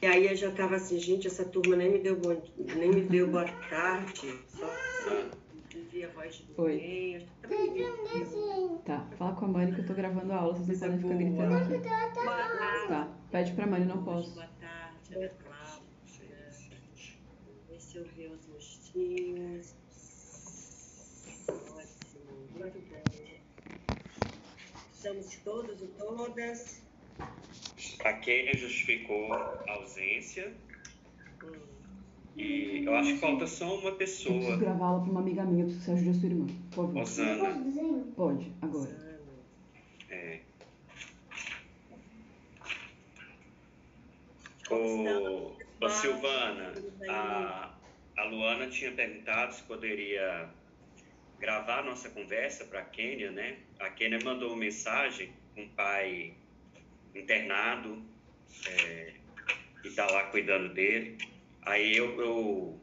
E aí eu já estava assim, gente, essa turma nem me deu bom, nem me deu boa tarde, só ouvir a voz de ninguém. Tá, fala com a Mani que eu tô gravando a aula, vocês não podem ficar gritando aqui. Tá, pede pra Mani, não posso. Boa tarde, Ana Cláudia. Se eu ver os rostinhos. Ótimo, muito bom. Estamos todos e todas. A Kênia justificou a ausência. E eu acho que falta só uma Eu preciso pessoa. gravar aula pra uma amiga minha, eu preciso que você ajude a sua irmã. Por favor. Osana. Pode, agora. É. Ô, ô, Silvana, a, a Luana tinha perguntado se poderia gravar a nossa conversa para a Kênia, né? A Kênia mandou uma mensagem com o pai internado é, e está lá cuidando dele. Aí eu, eu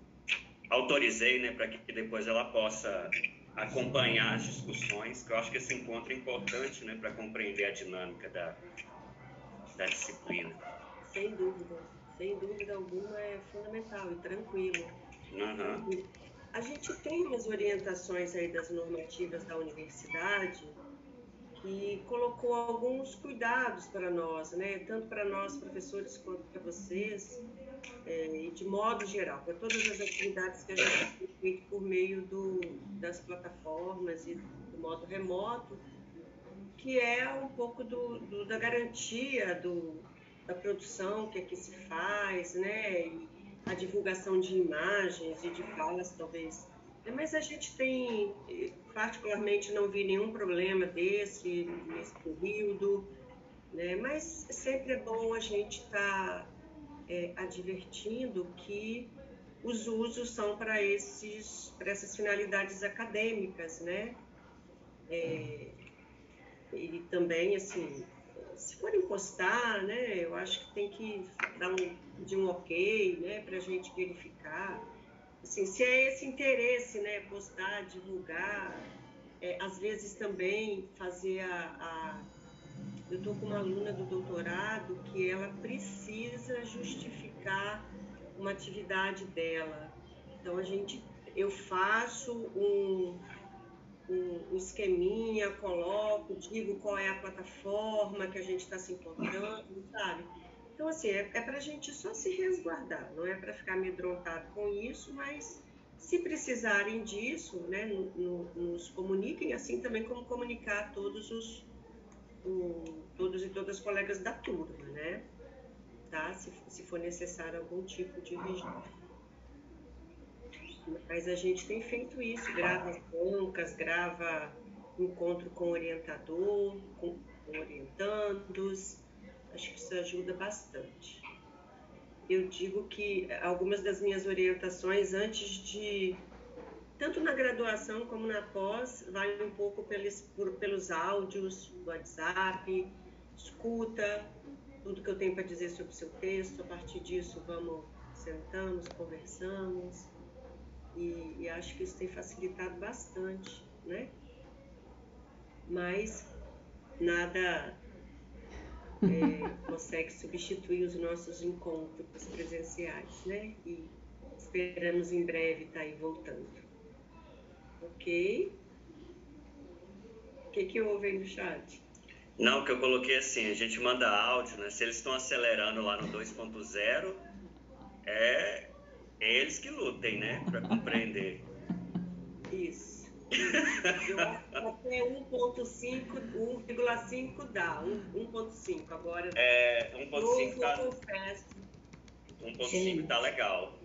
autorizei, né, para que depois ela possa acompanhar as discussões, que eu acho que esse encontro é importante, né, para compreender a dinâmica da, da disciplina. Sem dúvida, sem dúvida alguma é fundamental e tranquilo. Aham. A gente tem umas orientações aí das normativas da universidade que colocou alguns cuidados para nós, né? Tanto para nós professores quanto para vocês, é, e de modo geral, para todas as atividades que a gente tem feito por meio do, das plataformas e do modo remoto, que é um pouco do, do- da garantia do, da produção que aqui se faz, né? E a divulgação de imagens e de falas, talvez. É, Mas a gente tem, particularmente, não vi nenhum problema desse nesse período, né? Mas sempre é bom a gente estar advertindo que os usos são para esses, para essas finalidades acadêmicas, né? É, e também, assim, se forem postar, né, eu acho que tem que dar um, de um ok, né, para a gente verificar. Assim, se é esse interesse, né, postar, divulgar, é, às vezes também fazer a, a eu estou com uma aluna do doutorado que ela precisa justificar uma atividade dela. Então a gente, eu faço um, um, esqueminha, coloco, digo qual é a plataforma que a gente está se encontrando, sabe? Então assim é, é para a gente só se resguardar, não é para ficar amedrontado com isso, mas se precisarem disso, né, no- no- nos comuniquem, assim também como comunicar a todos os o- todos e todas as colegas da turma, né? Tá? Se, se for necessário algum tipo de registro. Mas a gente tem feito isso, grava as bancas, grava encontro com orientador, com orientandos. Acho que isso ajuda bastante. Eu digo que algumas das minhas orientações antes de tanto na graduação como na pós, vai um pouco pelos, por- pelos áudios, WhatsApp, escuta tudo que eu tenho para dizer sobre o seu texto. A partir disso, vamos, sentamos, conversamos. E, e acho que isso tem facilitado bastante, né? Mas nada é, consegue substituir os nossos encontros presenciais, né? E esperamos em breve estar aí voltando. Ok? O que, que houve aí no chat? Não, que eu coloquei assim, a gente manda áudio, né? Se eles estão acelerando lá no 2.0, é eles que lutem, né? Para compreender. Isso. Eu acho que Até 1.5, 1,5 dá. 1.5. Agora, É, eu 1.5 tá, confesso. 1.5 tá legal.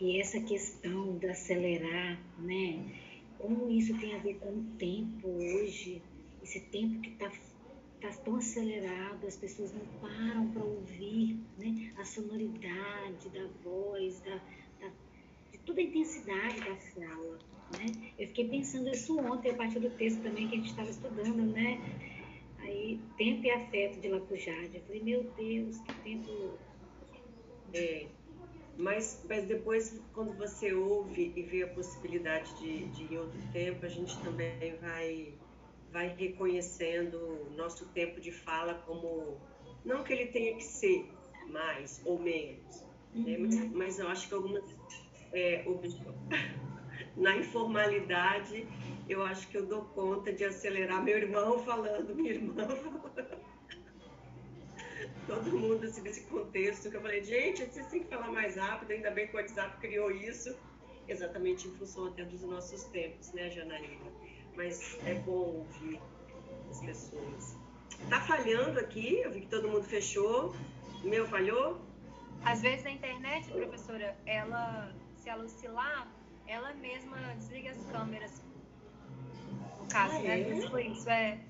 E essa questão de acelerar, né? Como isso tem a ver com o tempo hoje, esse tempo que está tá tão acelerado, as pessoas não param para ouvir né? a sonoridade da voz, da, da- de toda a intensidade da fala. Né? Eu fiquei pensando isso ontem, a partir do texto também que a gente estava estudando, né? Aí, tempo e afeto de Lacujade. Eu falei, meu Deus, que tempo É, mas, mas depois, quando você ouve e vê a possibilidade de, de ir outro tempo, a gente também vai, vai reconhecendo o nosso tempo de fala como, não que ele tenha que ser, mais ou menos. Né? Mas, uhum. mas, eu acho que algumas. É, na informalidade, eu acho que eu dou conta de acelerar meu irmão falando, minha irmã falando. Todo mundo assim, nesse contexto que eu falei, gente, vocês têm que falar mais rápido, ainda bem que o WhatsApp criou isso, exatamente em função até dos nossos tempos, né, Janaína? Mas é bom ouvir as pessoas. Tá falhando aqui, eu vi que todo mundo fechou. O meu falhou? Às vezes a internet, professora, ela, se ela oscilar, ela mesma desliga as câmeras. No caso, ah, né? É? Foi isso, é.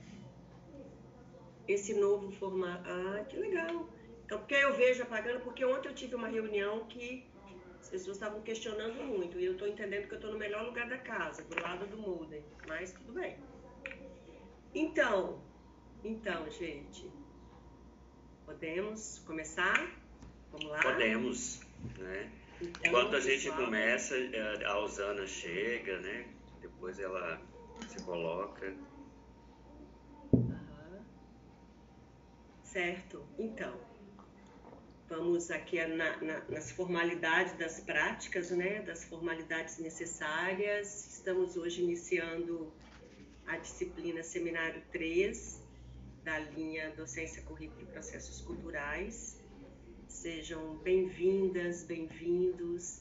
Esse novo formato. Ah, que legal. Então, porque eu vejo apagando, porque ontem eu tive uma reunião que as pessoas estavam questionando muito. E eu estou entendendo que eu estou no melhor lugar da casa, do lado do Moodle. Mas tudo bem. Então, então, gente, podemos começar? Vamos lá? Podemos, né? Enquanto a gente começa, é, a Osana chega, né? Depois ela se coloca. Certo. Então, vamos aqui na, na, nas formalidades das práticas, né? Das formalidades necessárias. Estamos hoje iniciando a disciplina Seminário 3 da linha Docência, Currículo e Processos Culturais. Sejam bem-vindas, bem-vindos,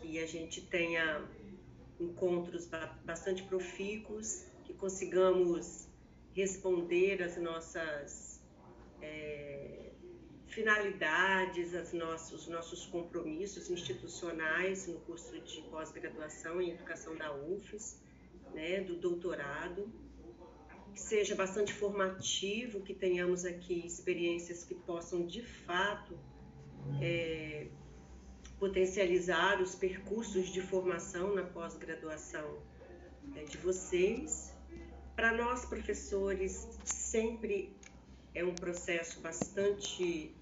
que a gente tenha encontros bastante profícuos, que consigamos responder às nossas é, finalidades, aos nossos, nossos compromissos institucionais no curso de pós-graduação em educação da UFES, né, do doutorado, que seja bastante formativo, que tenhamos aqui experiências que possam de fato é, potencializar os percursos de formação na pós-graduação é, de vocês. Para nós, professores, sempre é um processo bastante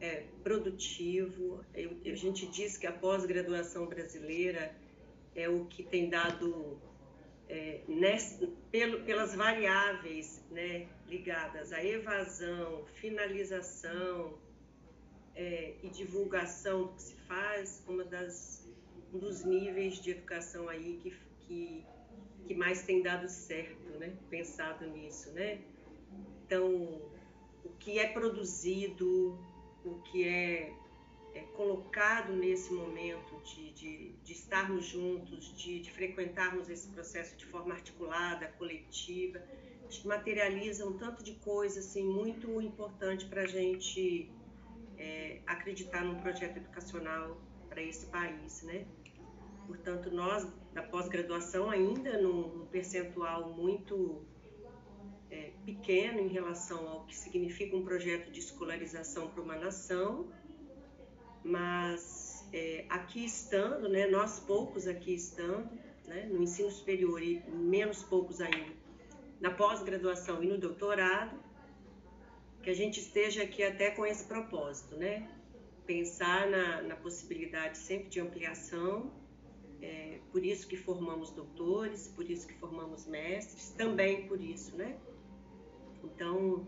é, produtivo. Eu, a gente diz que a pós-graduação brasileira é o que tem dado, é, pelo, pelas variáveis né, ligadas à evasão, finalização, é, e divulgação do que se faz, uma das, um dos níveis de educação aí que, que, que mais tem dado certo, né? Pensado nisso, né? Então, o que é produzido, o que é, é colocado nesse momento de, de, de estarmos juntos, de, de, frequentarmos esse processo de forma articulada, coletiva, materializa um tanto de coisa assim, muito importante para a gente é, acreditar num projeto educacional para esse país, né? Portanto, nós da pós-graduação ainda num percentual muito é, pequeno em relação ao que significa um projeto de escolarização para uma nação, mas é, aqui estando, né, nós poucos aqui estando, né, no ensino superior e menos poucos ainda na pós-graduação e no doutorado, que a gente esteja aqui até com esse propósito, né? Pensar na, na possibilidade sempre de ampliação, é, por isso que formamos doutores, por isso que formamos mestres, também por isso, né? Então,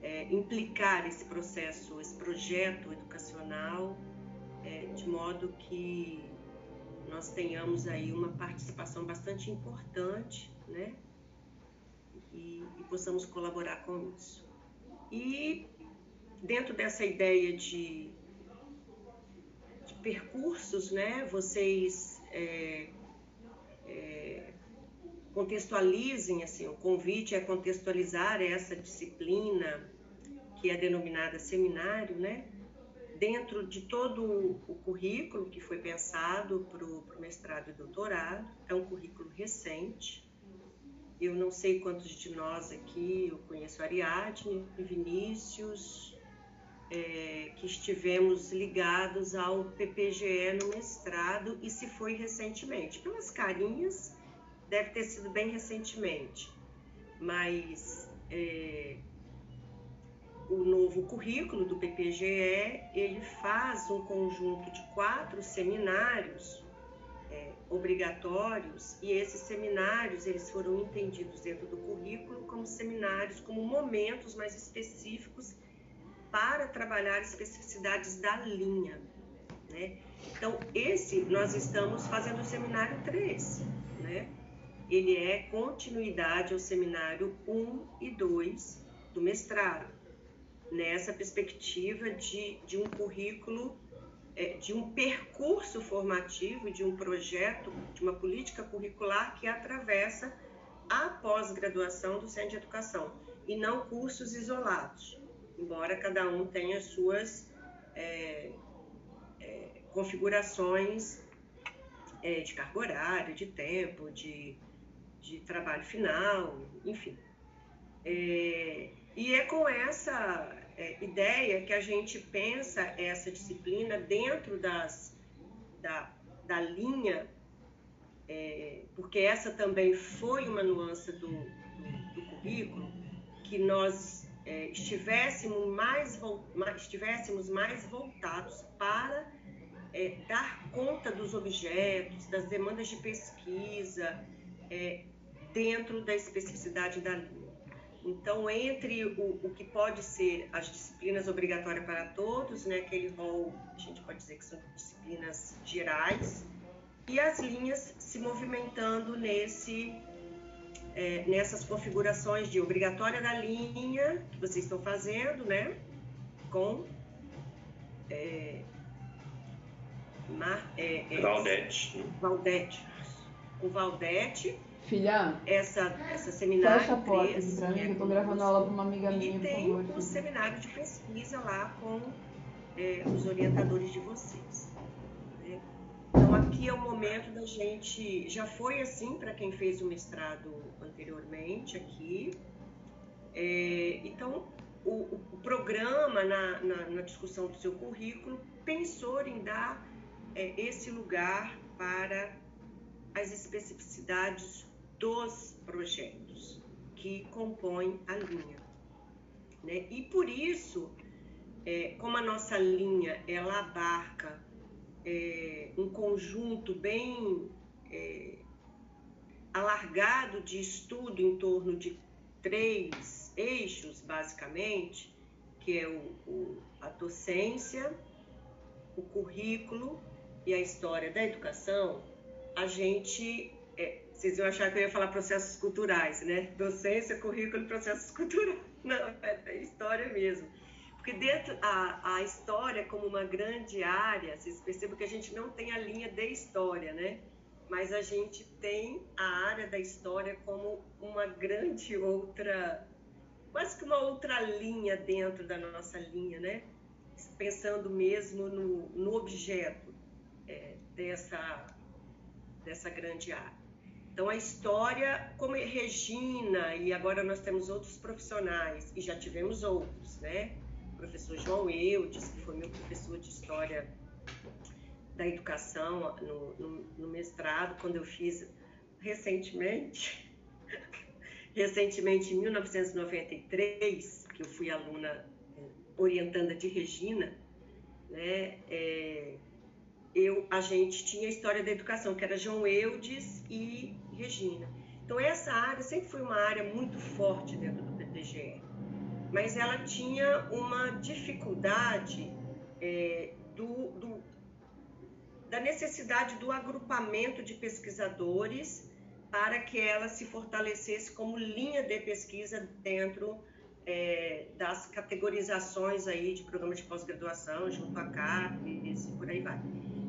é, implicar esse processo, esse projeto educacional, é, de modo que nós tenhamos aí uma participação bastante importante, né? E, e possamos colaborar com isso. E dentro dessa ideia de, de percursos, né, vocês é, é, contextualizem, assim, o convite é contextualizar essa disciplina que é denominada seminário, né, dentro de todo o currículo que foi pensado para o mestrado e doutorado, é um currículo recente, eu não sei quantos de nós aqui, eu conheço Ariadne e Vinícius, é, que estivemos ligados ao PPGE no mestrado e se foi recentemente. Pelas carinhas, deve ter sido bem recentemente, mas é, o novo currículo do PPGE, ele faz um conjunto de quatro seminários obrigatórios e esses seminários eles foram entendidos dentro do currículo como seminários, como momentos mais específicos para trabalhar especificidades da linha. Né? Então, esse nós estamos fazendo o seminário 3. Né? Ele é continuidade ao seminário 1 e 2 do mestrado, nessa perspectiva de, de um currículo, de um percurso formativo, de um projeto, de uma política curricular que atravessa a pós-graduação do Centro de Educação e não cursos isolados, embora cada um tenha suas é, é, configurações é, de carga horária, de tempo, de, de trabalho final, enfim. É, e é com essa é, ideia que a gente pensa essa disciplina dentro das, da, da linha, é, porque essa também foi uma nuance do, do, do currículo, que nós é, estivéssemos, mais, estivéssemos mais voltados para é, dar conta dos objetos, das demandas de pesquisa, é, dentro da especificidade da linha. Então, entre o, o, que pode ser as disciplinas obrigatórias para todos, né, aquele rol, a gente pode dizer que são disciplinas gerais, e as linhas se movimentando nesse, é, nessas configurações de obrigatória da linha que vocês estão fazendo, né, com é, Mar, é, é, Valdete. Valdete. Com Valdete Filha, essa, essa seminário fecha a porta 3, pra mim, que eu tô gravando aula para uma amiga minha, e tem um seminário de pesquisa lá com é, os orientadores de vocês. Né? Então, aqui é o momento da gente... Já foi assim para quem fez o mestrado anteriormente aqui. É, então, o, o programa, na, na, na, discussão do seu currículo, pensou em dar é, esse lugar para as especificidades dos projetos que compõem a linha. Né? E por isso, é, como a nossa linha ela abarca é, um conjunto bem é, alargado de estudo em torno de três eixos, basicamente, que é o, o, a docência, o currículo e a história da educação, a gente é, vocês iam achar que eu ia falar processos culturais, né? Docência, currículo processos culturais. Não, é, é história mesmo. Porque dentro a, a história como uma grande área, vocês percebem que a gente não tem a linha de história, né? Mas a gente tem a área da história como uma grande outra, quase que uma outra linha dentro da nossa linha, né? Pensando mesmo no, no objeto é, dessa, dessa grande área. Então, a história, como é Regina, e agora nós temos outros profissionais, e já tivemos outros, né? O professor João Eudes, que foi meu professor de História da Educação no, no, no mestrado, quando eu fiz recentemente, recentemente em 1993, que eu fui aluna é, orientanda de Regina, né? É, eu, a gente tinha a história da educação, que era João Eudes e Regina. Então, essa área sempre foi uma área muito forte dentro do PTGE, mas ela tinha uma dificuldade é, do, do, da necessidade do agrupamento de pesquisadores para que ela se fortalecesse como linha de pesquisa dentro é, das categorizações aí de programa de pós-graduação, junto à CAPES e por aí vai.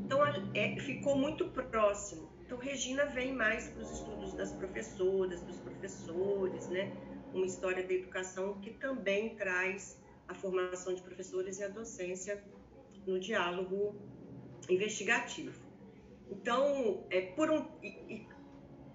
Então, é, ficou muito próximo. Então, Regina vem mais para os estudos das professoras, dos professores, né? Uma história da educação que também traz a formação de professores e a docência no diálogo investigativo. Então, é por um e,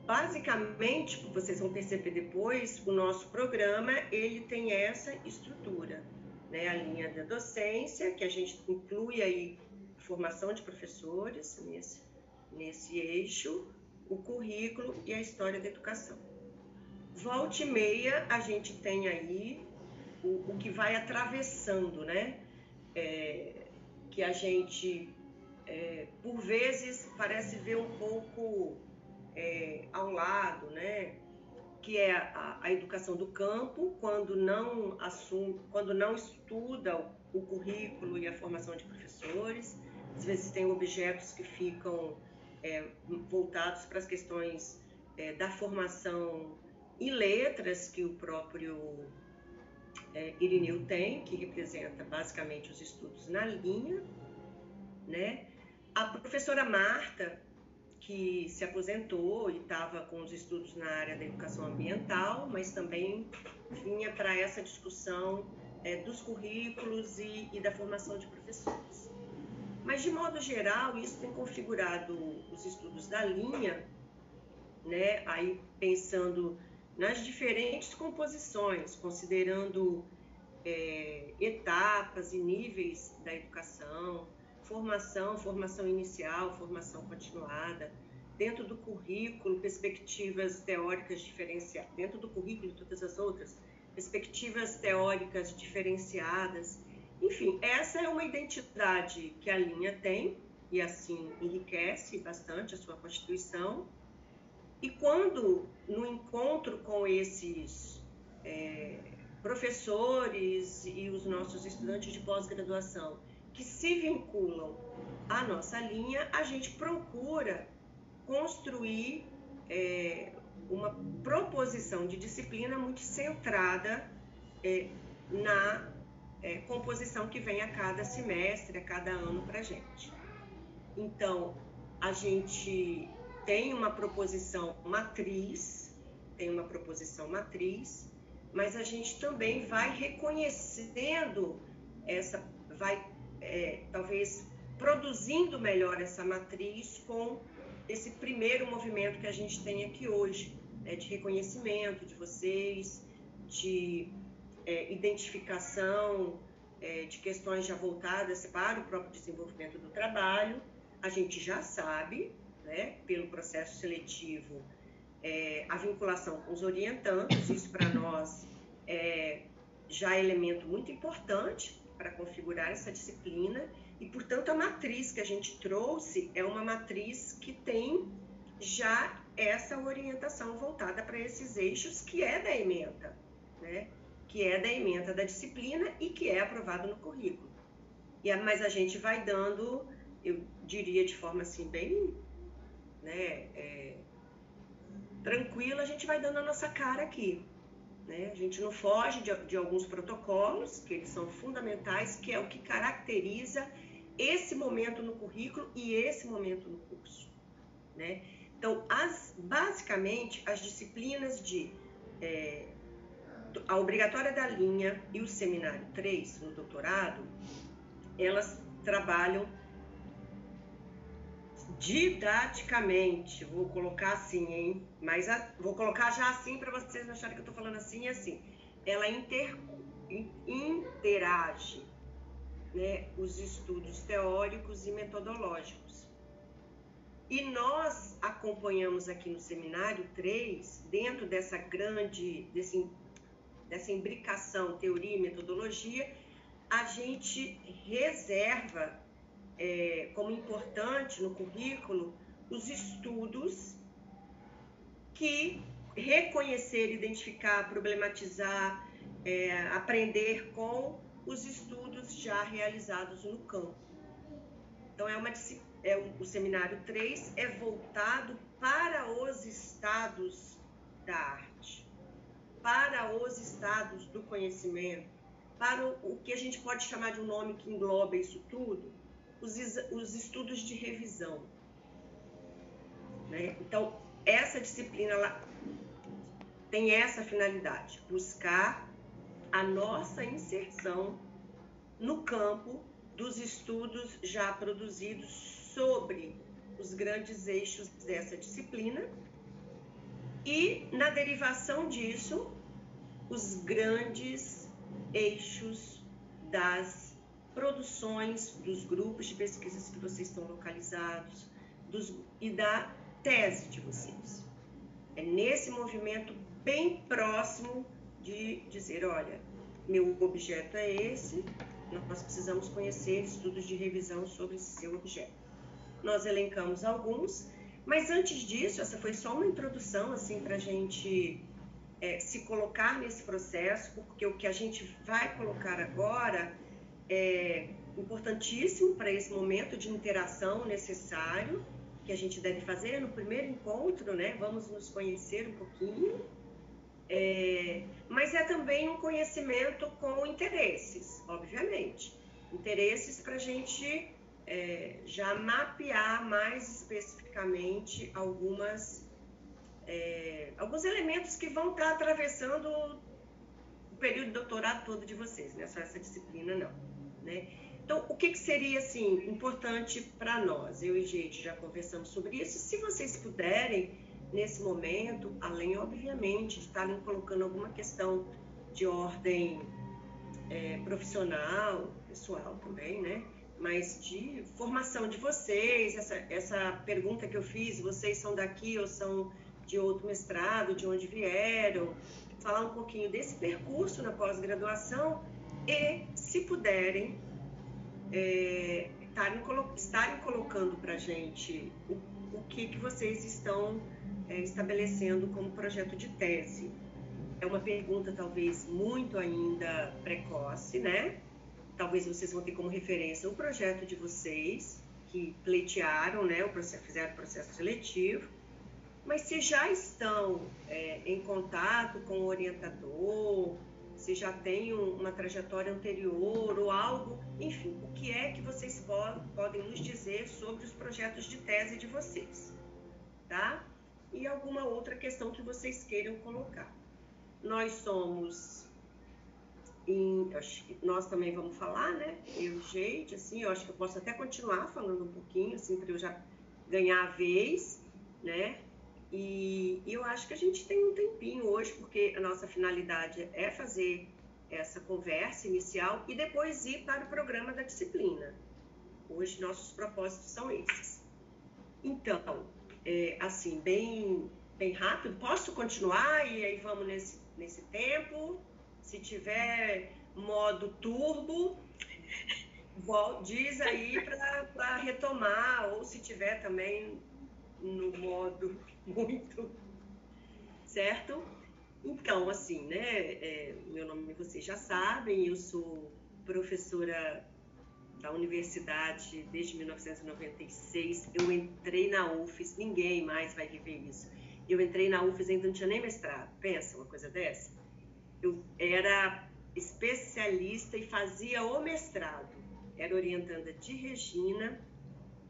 basicamente, vocês vão perceber depois, o nosso programa ele tem essa estrutura, né? A linha da docência que a gente inclui aí formação de professores nesse, nesse eixo, o currículo e a história da educação. Volta e meia, a gente tem aí o, o que vai atravessando, né? É, que a gente, é, por vezes, parece ver um pouco é, ao lado, né? que é a, a, educação do campo, quando não assume, quando não estuda o, o currículo e a formação de professores. Às vezes tem objetos que ficam é, voltados para as questões é, da formação em letras que o próprio é, Irineu tem, que representa basicamente os estudos na linha, né? A professora Marta, que se aposentou e estava com os estudos na área da educação ambiental, mas também vinha para essa discussão é, dos currículos e, e da formação de professores. Mas, de modo geral, isso tem configurado os estudos da linha, né? aí pensando nas diferentes composições, considerando é, etapas e níveis da educação, formação, formação inicial, formação continuada, dentro do currículo, perspectivas teóricas diferenciadas, dentro do currículo e todas as outras, perspectivas teóricas diferenciadas. Enfim, essa é uma identidade que a linha tem e assim enriquece bastante a sua constituição. E quando, no encontro com esses é, professores e os nossos estudantes de pós-graduação que se vinculam à nossa linha, a gente procura construir é, uma proposição de disciplina muito centrada é, na é, composição que vem a cada semestre, a cada ano para a gente. Então, a gente tem uma proposição matriz, tem uma proposição matriz, mas a gente também vai reconhecendo essa, vai é, talvez produzindo melhor essa matriz com esse primeiro movimento que a gente tem aqui hoje, né, de reconhecimento de vocês, de é, identificação é, de questões já voltadas para o próprio desenvolvimento do trabalho. A gente já sabe né, pelo processo seletivo, é, a vinculação com os orientandos, isso para nós é já é elemento muito importante para configurar essa disciplina e, portanto, a matriz que a gente trouxe é uma matriz que tem já essa orientação voltada para esses eixos que é da ementa, né? Que é da ementa da disciplina e que é aprovado no currículo. E, mas a gente vai dando, eu diria de forma assim bem né, é, tranquila, a gente vai dando a nossa cara aqui. Né? A gente não foge de, de alguns protocolos, que eles são fundamentais, que é o que caracteriza esse momento no currículo e esse momento no curso. Né? Então, as, basicamente, as disciplinas de é, a obrigatória da linha e o seminário 3 no doutorado, elas trabalham didaticamente, vou colocar assim, hein? Mas a, vou colocar já assim para vocês não acharem que eu estou falando assim e assim. Ela inter, interage né, os estudos teóricos e metodológicos. E nós acompanhamos aqui no seminário 3, dentro dessa grande, desse, dessa imbricação teoria e metodologia, a gente reserva é, como importante no currículo os estudos que reconhecer, identificar, problematizar, é, aprender com os estudos já realizados no campo. Então, é uma, é, o seminário 3 é voltado para os estados da arte, para os estados do conhecimento, para o, que a gente pode chamar de um nome que engloba isso tudo, os, os estudos de revisão. Né? Então, essa disciplina ela tem essa finalidade, buscar a nossa inserção no campo dos estudos já produzidos sobre os grandes eixos dessa disciplina e, na derivação disso, os grandes eixos das produções dos grupos de pesquisas que vocês estão localizados dos, e da tese de vocês. É nesse movimento bem próximo de dizer, olha, meu objeto é esse, nós precisamos conhecer estudos de revisão sobre esse seu objeto. Nós elencamos alguns, mas antes disso, essa foi só uma introdução assim para a gente é, se colocar nesse processo, porque o que a gente vai colocar agora é importantíssimo para esse momento de interação necessário que a gente deve fazer no primeiro encontro, né? Vamos nos conhecer um pouquinho. É, mas é também um conhecimento com interesses, obviamente. Interesses para a gente é, já mapear mais especificamente algumas, é, alguns elementos que vão estar atravessando o período de doutorado todo de vocês, não é só essa disciplina, não. Né? Então, o que, que seria assim importante para nós? Eu e gente já conversamos sobre isso. Se vocês puderem, nesse momento, além, obviamente, de estarem colocando alguma questão de ordem é, profissional, pessoal também, né? Mas de formação de vocês, essa, essa pergunta que eu fiz, vocês são daqui ou são de outro mestrado, de onde vieram, falar um pouquinho desse percurso na pós-graduação e, se puderem, é, estarem, estarem colocando para a gente o, o que, que vocês estão é, estabelecendo como projeto de tese. É uma pergunta talvez muito ainda precoce, né? Talvez vocês vão ter como referência o projeto de vocês, que pleitearam, né, o processo, fizeram o processo seletivo, mas se já estão é, em contato com o orientador, se já tem uma trajetória anterior ou algo, enfim, o que é que vocês podem nos dizer sobre os projetos de tese de vocês, tá? E alguma outra questão que vocês queiram colocar. Nós somos, em, nós também vamos falar, né? Eu, gente, assim, eu acho que eu posso até continuar falando um pouquinho, assim, para eu já ganhar a vez, né? E, eu acho que a gente tem um tempinho hoje, porque a nossa finalidade é fazer essa conversa inicial e depois ir para o programa da disciplina. Hoje nossos propósitos são esses. Então, é, assim, bem, bem rápido, posso continuar e aí vamos nesse, nesse tempo. Se tiver modo turbo, diz aí para retomar, ou se tiver também no modo muito, certo? Então, assim, né, é, meu nome vocês já sabem, eu sou professora da universidade desde 1996. Eu entrei na UFES, ninguém mais vai viver isso. Eu entrei na UFES ainda não tinha nem mestrado. Pensa uma coisa dessa? Eu era especialista e fazia o mestrado. Era orientanda de Regina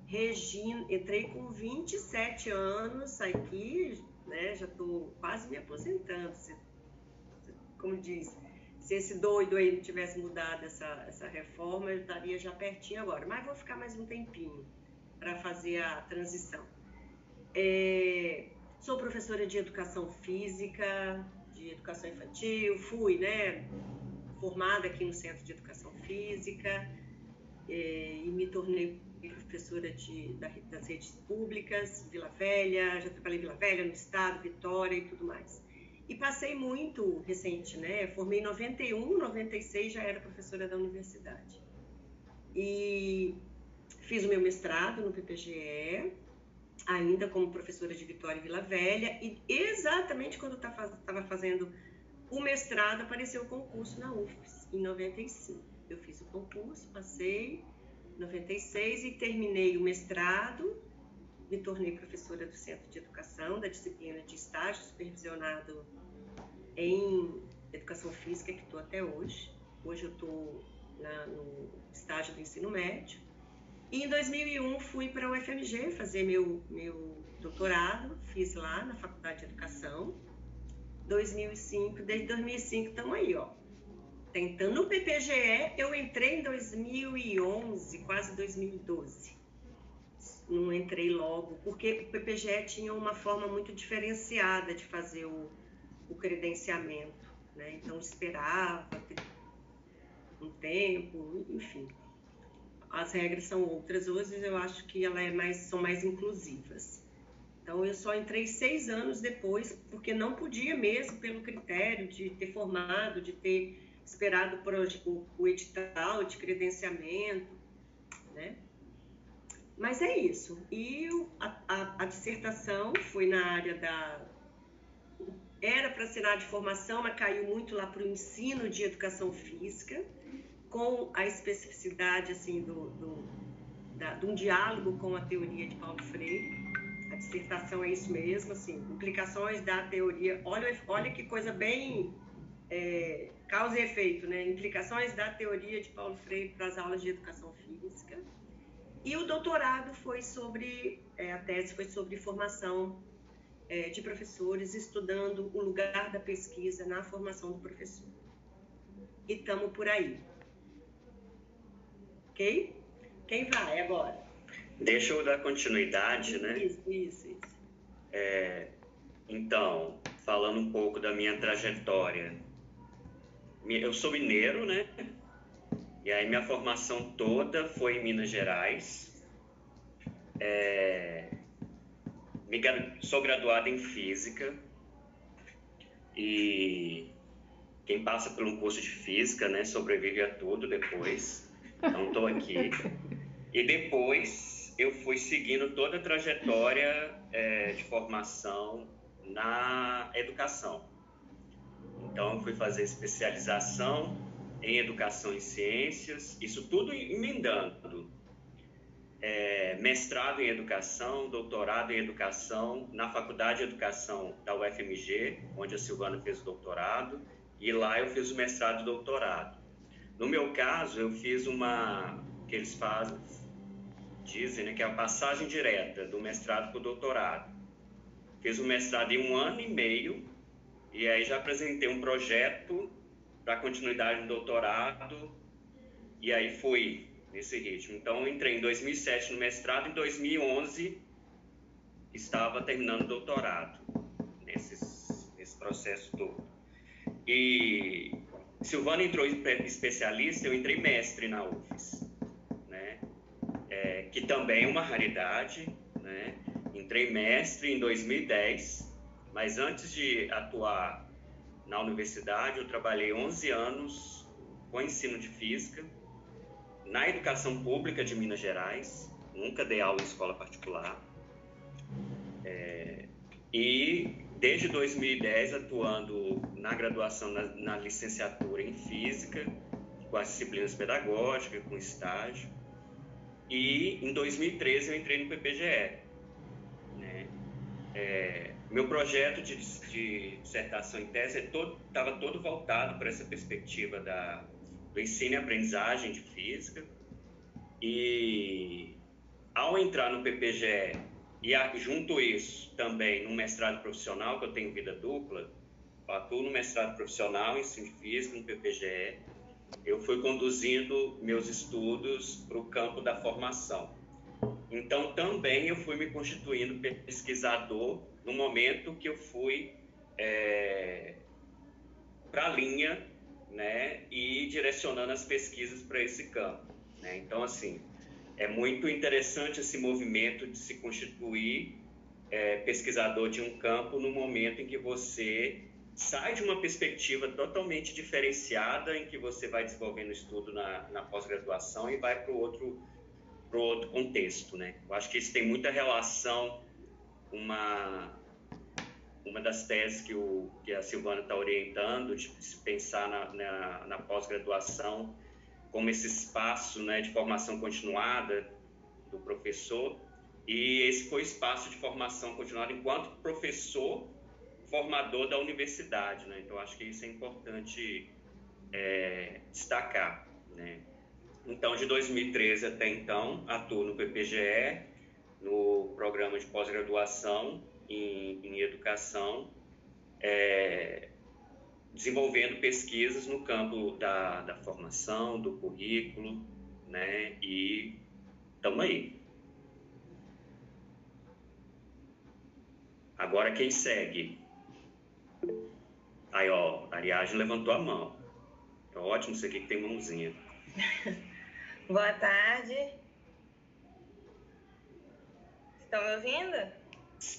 Regina, entrei com 27 anos aqui, né? Já estou quase me aposentando. Se, como diz, se esse doido aí não tivesse mudado essa, essa reforma, eu estaria já pertinho agora. Mas vou ficar mais um tempinho para fazer a transição. É, sou professora de educação física, de educação infantil, fui, né? Formada aqui no Centro de Educação Física é, e me tornei professora de, das redes públicas, Vila Velha, já trabalhei em Vila Velha, no Estado, Vitória e tudo mais. E passei muito recente, né? Formei em 91, 96 já era professora da universidade. E fiz o meu mestrado no PPGE, ainda como professora de Vitória e Vila Velha, e exatamente quando estava fazendo o mestrado apareceu o concurso na UFES, em 95. Eu fiz o concurso, passei, 96 e terminei o mestrado, me tornei professora do Centro de Educação, da disciplina de estágio supervisionado em Educação Física, que estou até hoje. Hoje eu estou no estágio do ensino médio. E em 2001 fui para o UFMG fazer meu, meu doutorado, fiz lá na Faculdade de Educação. 2005, desde 2005 estamos aí, ó, tentando o PPGE, eu entrei em 2011, quase 2012. Não entrei logo, porque o PPGE tinha uma forma muito diferenciada de fazer o, o credenciamento, né? Então esperava um tempo, enfim. As regras são outras. Hoje eu acho que ela é mais, são mais inclusivas. Então eu só entrei seis anos depois, porque não podia mesmo pelo critério de ter formado, de ter esperado por o, o edital de credenciamento, né? Mas é isso. E a, a, a, dissertação foi na área da era para ser na de formação, mas caiu muito lá para o ensino de educação física, com a especificidade assim do, do da, de um diálogo com a teoria de Paulo Freire. A dissertação é isso mesmo, assim, implicações da teoria. Olha, olha que coisa bem é, causa e efeito, né? Implicações da teoria de Paulo Freire para as aulas de educação física. E o doutorado foi sobre, é, a tese foi sobre formação é, de professores, estudando o lugar da pesquisa na formação do professor. E estamos por aí. Ok? Quem vai agora? Deixa eu dar continuidade, isso, né? Isso, isso, isso. É, então, falando um pouco da minha trajetória. Eu sou mineiro, né? E aí minha formação toda foi em Minas Gerais. É, sou graduado em Física. E quem passa por um curso de Física, né, sobrevive a tudo depois. Então estou aqui. E depois eu fui seguindo toda a trajetória é, de formação na educação. Então eu fui fazer especialização em educação e ciências, isso tudo emendando. É, mestrado em educação, doutorado em educação na Faculdade de Educação da UFMG, onde a Silvana fez o doutorado, e lá eu fiz o mestrado e doutorado. No meu caso, eu fiz uma que eles fazem, dizem, né, que é a passagem direta do mestrado para o doutorado. Fiz o mestrado em um ano e meio e aí já apresentei um projeto para continuidade do doutorado e aí fui nesse ritmo. Então entrei em 2007 no mestrado, em 2011 estava terminando o doutorado nesses, nesse processo todo. E Silvana entrou especialista, eu entrei mestre na UFES, né? É, que também é uma raridade, né? Entrei mestre em 2010, mas antes de atuar na universidade, eu trabalhei 11 anos com ensino de física, na educação pública de Minas Gerais, nunca dei aula em escola particular. É, e desde 2010 atuando na graduação, na, na, licenciatura em física, com as disciplinas pedagógicas, com estágio. E em 2013 eu entrei no PPGE. Né? É, meu projeto de, de dissertação em tese estava todo, todo voltado para essa perspectiva da, do ensino e aprendizagem de física. E ao entrar no PPGE e junto isso também no mestrado profissional, que eu tenho vida dupla, eu atuo no mestrado profissional em física no PPGE, eu fui conduzindo meus estudos para o campo da formação. Então também eu fui me constituindo pesquisador no momento que eu fui é, para a linha né, e direcionando as pesquisas para esse campo. Né? Então, assim, é muito interessante esse movimento de se constituir é, pesquisador de um campo no momento em que você sai de uma perspectiva totalmente diferenciada, em que você vai desenvolvendo estudo na, na pós-graduação e vai para o outro, outro contexto. Né? Eu acho que isso tem muita relação uma uma das teses que, o, que a Silvana está orientando, de se pensar na, na, na pós-graduação como esse espaço né, de formação continuada do professor, e esse foi o espaço de formação continuada enquanto professor formador da universidade. Né? Então, acho que isso é importante é, destacar. Né? Então, de 2013 até então, atuo no PPGE, no programa de pós-graduação em, em educação, é, desenvolvendo pesquisas no campo da, da formação, do currículo, né? E estamos aí. Agora quem segue? Aí, ó, a Ariage levantou a mão. É ótimo isso aqui que tem mãozinha. Boa tarde. Estão me ouvindo?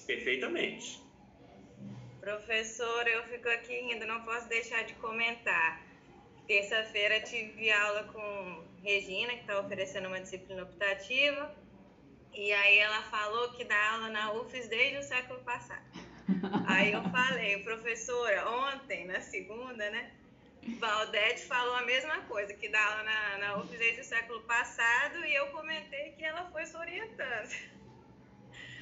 Perfeitamente. Professor, eu fico aqui rindo, não posso deixar de comentar. Terça-feira tive aula com Regina, que está oferecendo uma disciplina optativa, e aí ela falou que dá aula na UFES desde o século passado. Aí eu falei, professora, ontem, na segunda, né? Valdete falou a mesma coisa, que dá aula na, na UFES desde o século passado, e eu comentei que ela foi sua orientando.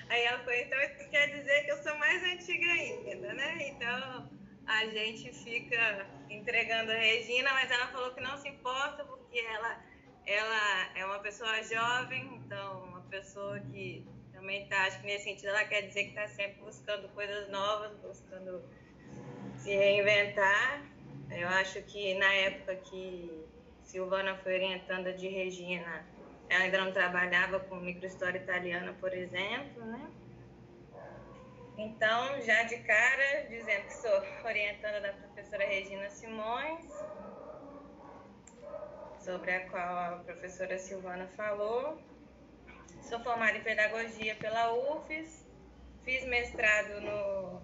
Aí ela falou, então isso quer dizer que eu sou mais antiga ainda, né? Então a gente fica entregando a Regina, mas ela falou que não se importa porque ela, ela é uma pessoa jovem, então uma pessoa que também está, acho que nesse sentido ela quer dizer que está sempre buscando coisas novas, buscando se reinventar. Eu acho que na época que Silvana foi orientando de Regina, ela ainda não trabalhava com microhistória italiana, por exemplo, né? Então, já de cara, dizendo que sou orientanda da professora Regina Simões, sobre a qual a professora Silvana falou. Sou formada em pedagogia pela UFES, fiz mestrado no,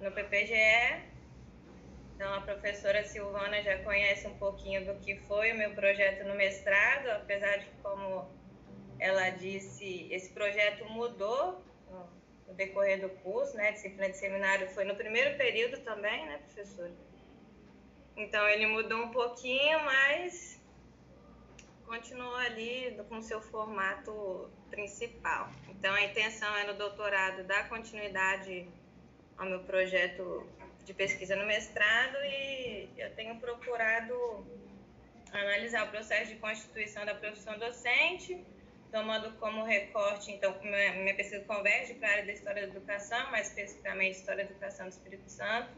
no PPGE. Então, a professora Silvana já conhece um pouquinho do que foi o meu projeto no mestrado, apesar de, como ela disse, esse projeto mudou no decorrer do curso, né? Disciplina de seminário foi no primeiro período também, né, professora? Então ele mudou um pouquinho, mas continuou ali com seu formato principal. Então a intenção é no doutorado dar continuidade ao meu projeto de pesquisa no mestrado e eu tenho procurado analisar o processo de constituição da profissão docente tomando como recorte, então, minha, minha pesquisa converge para a área da história da educação, mais especificamente história da educação do Espírito Santo.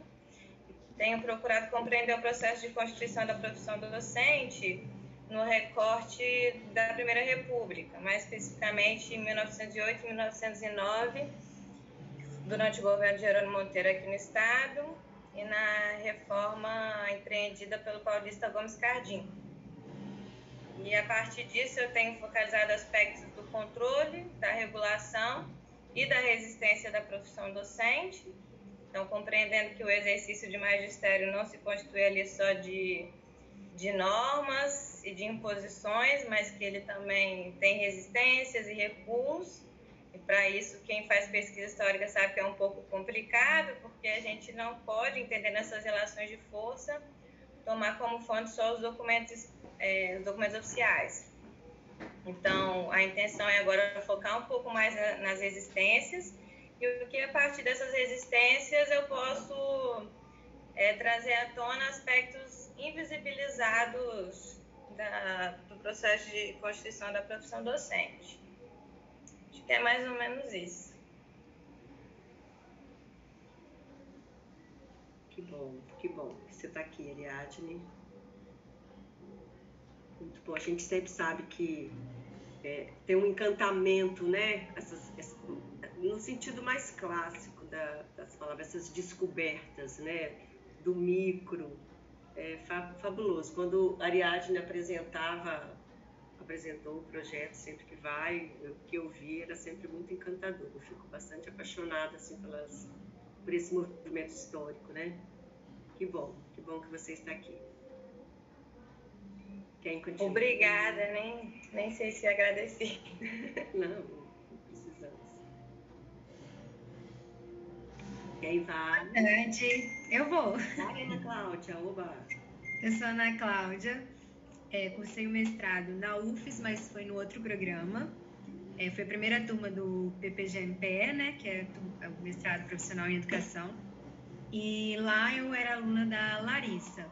Tenho procurado compreender o processo de constituição da profissão do docente no recorte da Primeira República, mais especificamente em 1908 e 1909, durante o governo de Jerônimo Monteiro aqui no Estado, e na reforma empreendida pelo paulista Gomes Cardim. E a partir disso eu tenho focalizado aspectos do controle, da regulação e da resistência da profissão docente. Então, compreendendo que o exercício de magistério não se constitui ali só de, de normas e de imposições, mas que ele também tem resistências e recuos. Para isso, quem faz pesquisa histórica sabe que é um pouco complicado, porque a gente não pode, entender nessas relações de força, tomar como fonte só os documentos é, os documentos oficiais. Então, a intenção é agora focar um pouco mais nas resistências e o que a partir dessas resistências eu posso é, trazer à tona aspectos invisibilizados da, do processo de constituição da profissão docente. Acho que é mais ou menos isso. Que bom, que bom que você está aqui, Ariadne. Muito bom. A gente sempre sabe que é, tem um encantamento, né? Essas, essa, no sentido mais clássico da, das palavras, essas descobertas, né? Do micro. É fabuloso. Quando Ariadne apresentava, apresentou o projeto sempre que vai, o que eu vi era sempre muito encantador. Eu fico bastante apaixonada assim pelas, por esse movimento histórico, né? Que bom, que bom que você está aqui. Quem continua? Obrigada, nem, nem sei se agradeci. não, não precisamos. Quem vai? Boa tarde. Eu vou. Vai, Ana Cláudia, oba. Eu sou Ana Cláudia, é, cursei o mestrado na UFES, mas foi no outro programa. É, foi a primeira turma do PPGMPE, né, que é, é o mestrado profissional em educação. E lá eu era aluna da Larissa,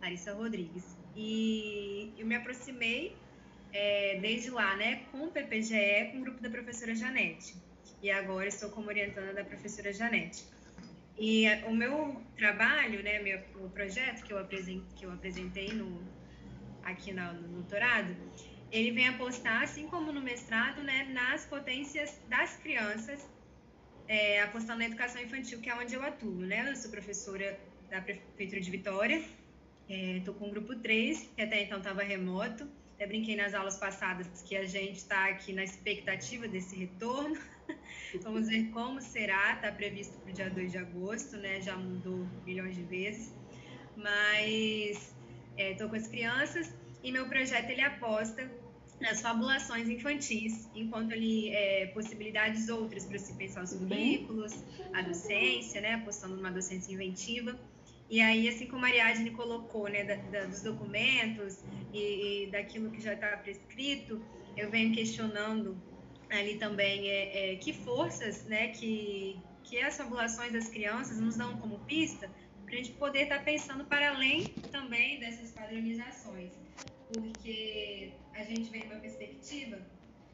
Larissa Rodrigues. E eu me aproximei é, desde lá, né, com o PPGE, com o grupo da professora Janete. E agora estou como orientanda da professora Janete. E o meu trabalho, né, meu, o projeto que eu apresentei no, aqui no, doutorado, ele vem apostar, assim como no mestrado, né, nas potências das crianças, é, apostando na educação infantil, que é onde eu atuo. Né? Eu sou professora da Prefeitura de Vitória, Estou é, com o grupo 3, que até então estava remoto. Até brinquei nas aulas passadas que a gente está aqui na expectativa desse retorno. Vamos ver como será. Está previsto para o dia 2 de agosto, né? Já mudou milhões de vezes. Mas estou é, com as crianças e meu projeto ele aposta as fabulações infantis, enquanto ali é, possibilidades outras para se pensar os currículos, a docência, né, apostando numa docência inventiva. E aí, assim como a Ariadne colocou, né, da, da, dos documentos e, e, daquilo que já está prescrito, eu venho questionando ali também é, é, que forças, né, que, que as fabulações das crianças nos dão como pista para a gente poder estar tá pensando para além também dessas padronizações porque a gente vem uma perspectiva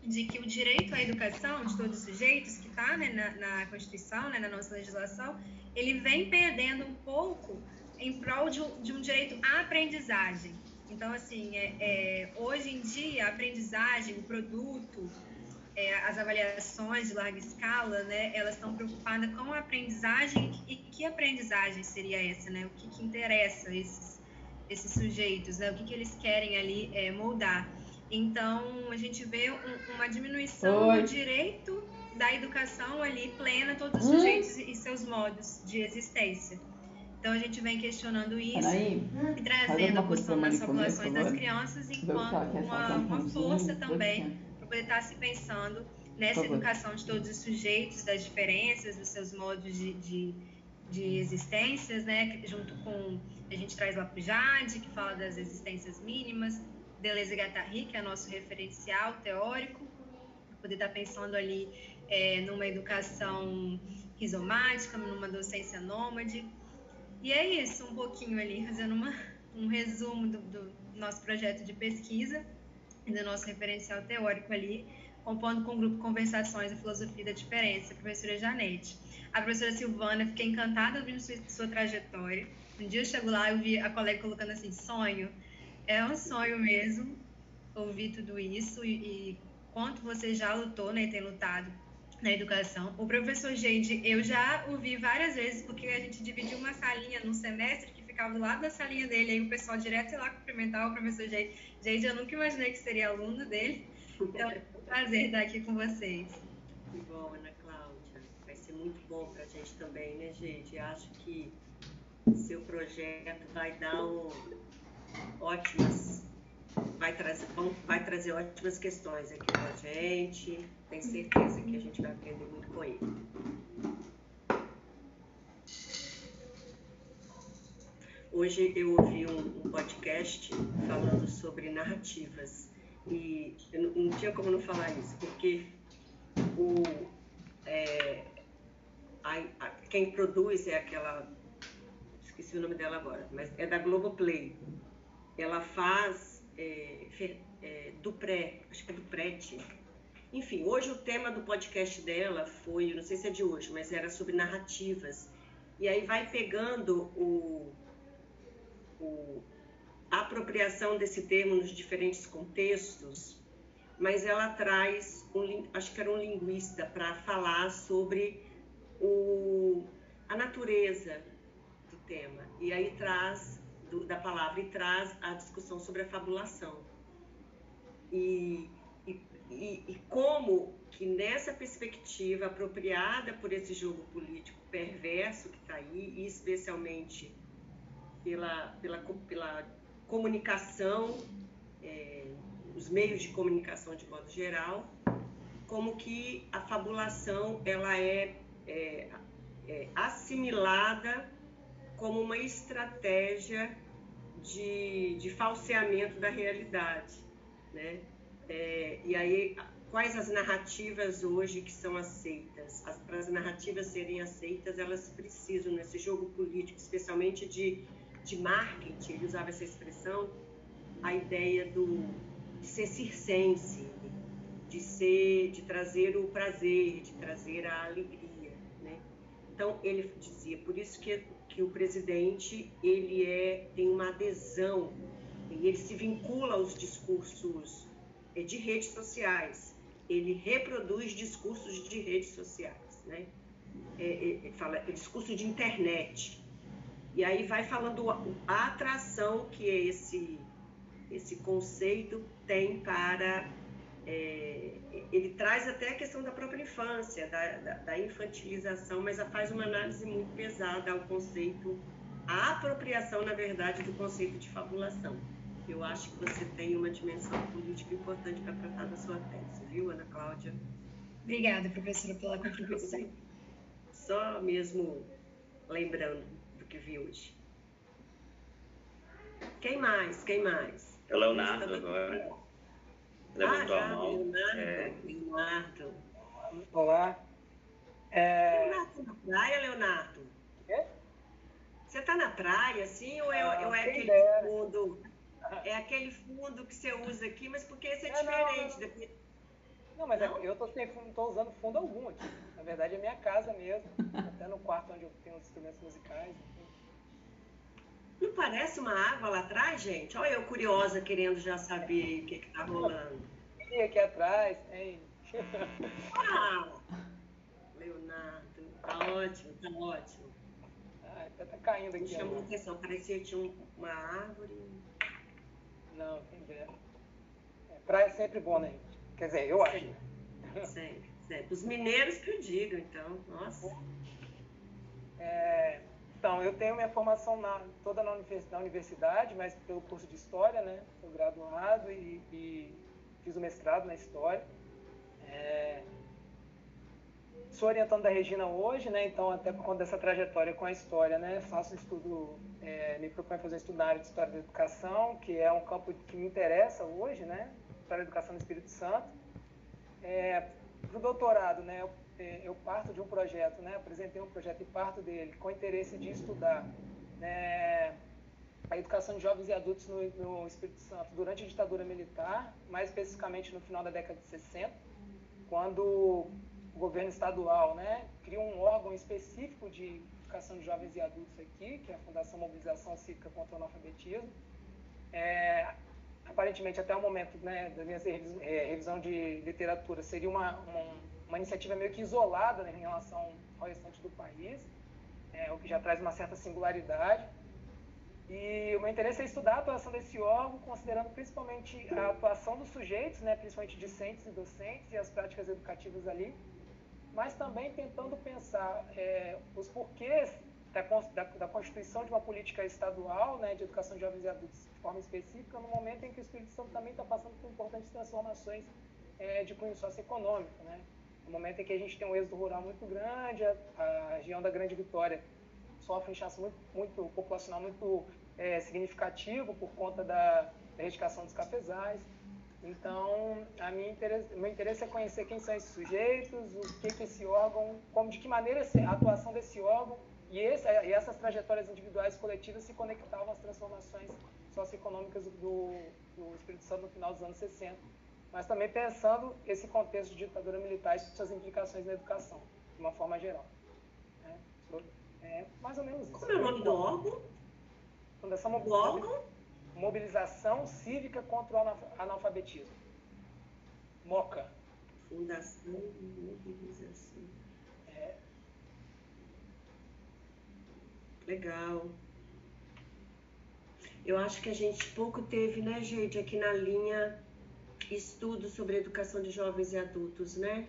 de que o direito à educação de todos os sujeitos, que está né, na, na, Constituição, né, na nossa legislação, ele vem perdendo um pouco em prol de de um direito à aprendizagem. Então, assim, é, é, hoje em dia, a aprendizagem, o produto, é, as avaliações de larga escala, né, elas estão preocupadas com a aprendizagem e que aprendizagem seria essa, né? O que, que interessa esses esses sujeitos, né? O que, que eles querem ali é, moldar. Então, a gente vê um, uma diminuição Oi. do direito da educação ali plena, todos os hum. sujeitos e seus modos de existência. Então, a gente vem questionando isso e trazendo a questão das populações das crianças enquanto uma, uma força também poder estar se pensando nessa educação de todos os sujeitos, das diferenças, dos seus modos de, de, de existências, né? Junto com a gente traz lá para o Jade, que fala das existências mínimas, Deleuze e Guattari, que é nosso referencial teórico, poder estar pensando ali é, numa educação rizomática, numa docência nômade. E é isso, um pouquinho ali, fazendo uma, um resumo do, do nosso projeto de pesquisa do nosso referencial teórico ali, compondo com o grupo Conversações e Filosofia da Diferença, a professora Janete. A professora Silvana, fiquei encantada ouvindo sua, sua trajetória um dia eu chego lá e vi a colega colocando assim, sonho. É um sonho mesmo ouvir tudo isso e, e quanto você já lutou, né, tem lutado na educação. O professor Geide, eu já ouvi várias vezes, porque a gente dividiu uma salinha no semestre ficava do lado da salinha dele, aí o pessoal direto ia lá cumprimentar o professor Geide. Geide, eu nunca imaginei que seria aluno dele. Então, é um prazer estar aqui com vocês. Que bom, Ana Cláudia. Vai ser muito bom para a gente também, né, gente? Acho que seu projeto vai dar um, ótimas, vai trazer, vai trazer ótimas questões aqui com a gente. Tenho certeza que a gente vai aprender muito com ele. Hoje eu ouvi um, um podcast falando sobre narrativas e eu não, tinha como não falar isso, porque o, é, a, a, quem produz é aquela esqueci o nome dela agora, mas é da Globoplay. Ela faz é, é, do pré, acho que é do prete. Enfim, hoje o tema do podcast dela foi, não sei se é de hoje, mas era sobre narrativas. E aí vai pegando o, o a apropriação desse termo nos diferentes contextos, mas ela traz, um, acho que era um linguista, para falar sobre o, a natureza tema. E aí traz, do, da palavra, e traz a discussão sobre a fabulação. E, e, e, e como que nessa perspectiva apropriada por esse jogo político perverso que está aí, e especialmente pela, pela, pela comunicação, é, os meios de comunicação de modo geral, como que a fabulação ela é, é, é assimilada como uma estratégia de, de falseamento da realidade, né? É, e aí, quais as narrativas hoje que são aceitas? Para as narrativas serem aceitas, elas precisam, nesse jogo político, especialmente de, de marketing, ele usava essa expressão, a ideia do, de ser circense, de ser, de trazer o prazer, de trazer a alegria, né? Então ele dizia, por isso que que o presidente ele é tem uma adesão e ele se vincula aos discursos é, de redes sociais. Ele reproduz discursos de redes sociais, né? É, é fala é discurso de internet. E aí vai falando a, atração que esse esse conceito tem para é, ele traz até a questão da própria infância, da, da, da, infantilização, mas faz uma análise muito pesada ao conceito, a apropriação, na verdade, do conceito de fabulação. Eu acho que você tem uma dimensão política importante para tratar da sua tese, viu, Ana Cláudia? Obrigada, professora, pela contribuição. Só mesmo lembrando do que vi hoje. Quem mais? Quem mais? É o Leonardo agora. Levantou ah, a mão. Leonardo. É. Leonardo. Olá. É... Leonardo, tá na praia, Leonardo? Quê? Você tá na praia, assim, ou é, Ah, ou é aquele dera. fundo? É aquele fundo que você usa aqui, mas porque esse é Não, não, diferente. não. Depois- Não, mas é Não? eu tô sem fundo, não tô usando fundo algum aqui. Na verdade é minha casa mesmo. Até no quarto onde eu tenho os instrumentos musicais. Não parece uma água lá atrás, gente? Olha eu curiosa, querendo já saber o que que tá rolando. E aqui atrás tem. Ah, Leonardo, tá ótimo, tá ótimo. Ah, até tá caindo Me aqui. chamou a agora. atenção, parecia que tinha um- uma árvore. Não, quem dera. É, praia é sempre bom, né? Quer dizer, eu acho. Sempre, sempre. Os mineiros que eu digo, então. Nossa. É, então, eu tenho minha formação na- toda na univers- na universidade, mas pelo curso de História, né? Sou graduado e, e fiz o mestrado na História. É, sou orientando da Regina hoje, né? Então, até por conta dessa trajetória com a História, né? Faço estudo, é, me proponho fazer um estudo na área de História da Educação, que é um campo que me interessa hoje, né? História da Educação no Espírito Santo. É, para o doutorado, né, eu, eh, eu parto de um projeto, né, apresentei um projeto e parto dele com interesse de estudar né, a educação de jovens e adultos no, no Espírito Santo durante a ditadura militar, mais especificamente no final da década de 60, quando o governo estadual né, cria um órgão específico de educação de jovens e adultos aqui, que é a Fundação Mobilização Cívica contra o Analfabetismo. É, aparentemente até o momento né, da minha eh, revisão de literatura seria uma, uma, uma iniciativa meio que isolada né, em relação ao restante do país, é, o que já traz uma certa singularidade. E o meu interesse é estudar a atuação desse órgão, considerando principalmente a atuação dos sujeitos, né, principalmente discentes e docentes, e as práticas educativas ali, mas também tentando pensar é, os porquês da, da, da constituição de uma política estadual né, de educação de jovens e adultos de forma específica, no momento em que o Espírito Santo também está passando por importantes transformações é, de cunho socioeconômico. Né? No momento em que a gente tem um êxodo rural muito grande, a, a região da Grande Vitória sofre um inchaço muito, muito populacional muito é, significativo por conta da, da erradicação dos cafezais. Então, a minha interesse, meu interesse é conhecer quem são esses sujeitos, o que, que esse órgão, como de que maneira a atuação desse órgão e, esse, e essas trajetórias individuais e coletivas se conectavam às transformações socioeconômicas do, do Espírito Santo no final dos anos 60. Mas também pensando esse contexto de ditadura militar e suas implicações na educação, de uma forma geral. né? É mais ou menos isso. Como é o nome do órgão? Fundação Mobilização? Mobilização Cívica contra o Analfa- Analfabetismo. MOCA. Fundação Mobilização. É, Legal. Eu acho que a gente pouco teve, né, gente, aqui na linha estudo sobre educação de jovens e adultos, né?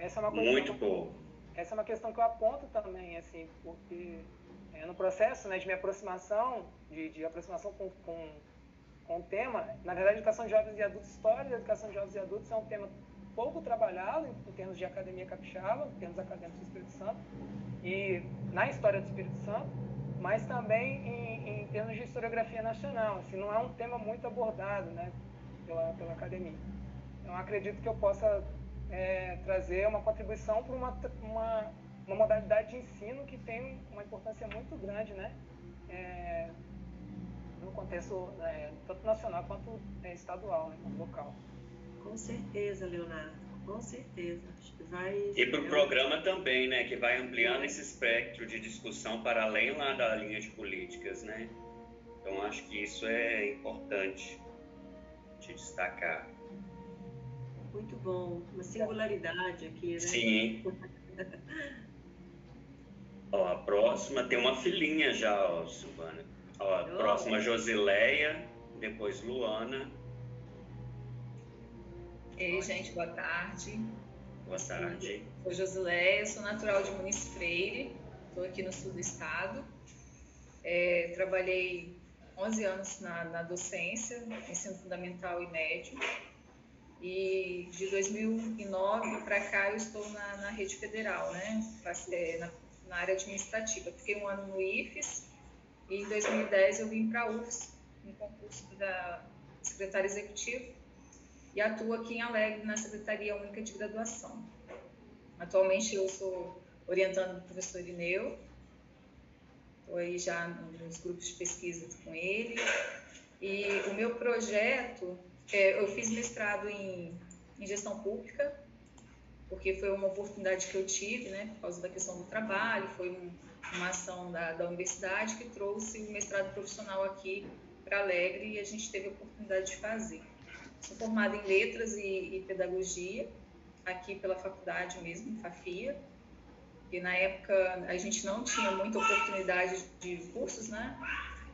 essa é uma coisa Muito pouco. essa é uma questão que eu aponto também, assim, porque é, no processo né, de minha aproximação, de, de aproximação com, com, com o tema, na verdade, educação de jovens e adultos, história da educação de jovens e adultos é um tema pouco trabalhado em, em termos de academia capixaba, em termos acadêmicos do Espírito Santo, e na história do Espírito Santo, mas também em, em termos de historiografia nacional, assim, não é um tema muito abordado, né, pela, pela academia. Então, acredito que eu possa é, trazer uma contribuição para uma, uma, uma modalidade de ensino que tem uma importância muito grande, né? É, no contexto é, tanto nacional quanto é, estadual, né, local. Com certeza, Leonardo. Com certeza. Vai. E para o programa também, né, que vai ampliando esse espectro de discussão para além lá da linha de políticas, né? Então acho que isso é importante de destacar. Muito bom. Uma singularidade aqui, né? Sim. Ó, a próxima tem uma filhinha já, ó, Silvana. Ó, a próxima Josileia, depois Luana. Ei, gente, boa tarde. Boa tarde. Sou Josileia, sou natural de Muniz Freire, estou aqui no sul do estado. É, trabalhei 11 anos na, na docência, ensino fundamental e médio. E de 2009 para cá eu estou na, na rede federal, né? É, na, na, área administrativa. Fiquei um ano no IFES e em 2010 eu vim para a UFS, no concurso da secretária executiva, e atuo aqui em Alegre, na Secretaria Única de Graduação. Atualmente eu sou orientando o professor Ineu, estou aí já nos grupos de pesquisa com ele, e o meu projeto é, eu fiz mestrado em, em, gestão pública, porque foi uma oportunidade que eu tive, né, por causa da questão do trabalho, foi um, uma ação da, da universidade que trouxe o mestrado profissional aqui para Alegre e a gente teve a oportunidade de fazer. Sou formada em letras e, e pedagogia, aqui pela faculdade mesmo, Fafia, e na época a gente não tinha muita oportunidade de cursos, né?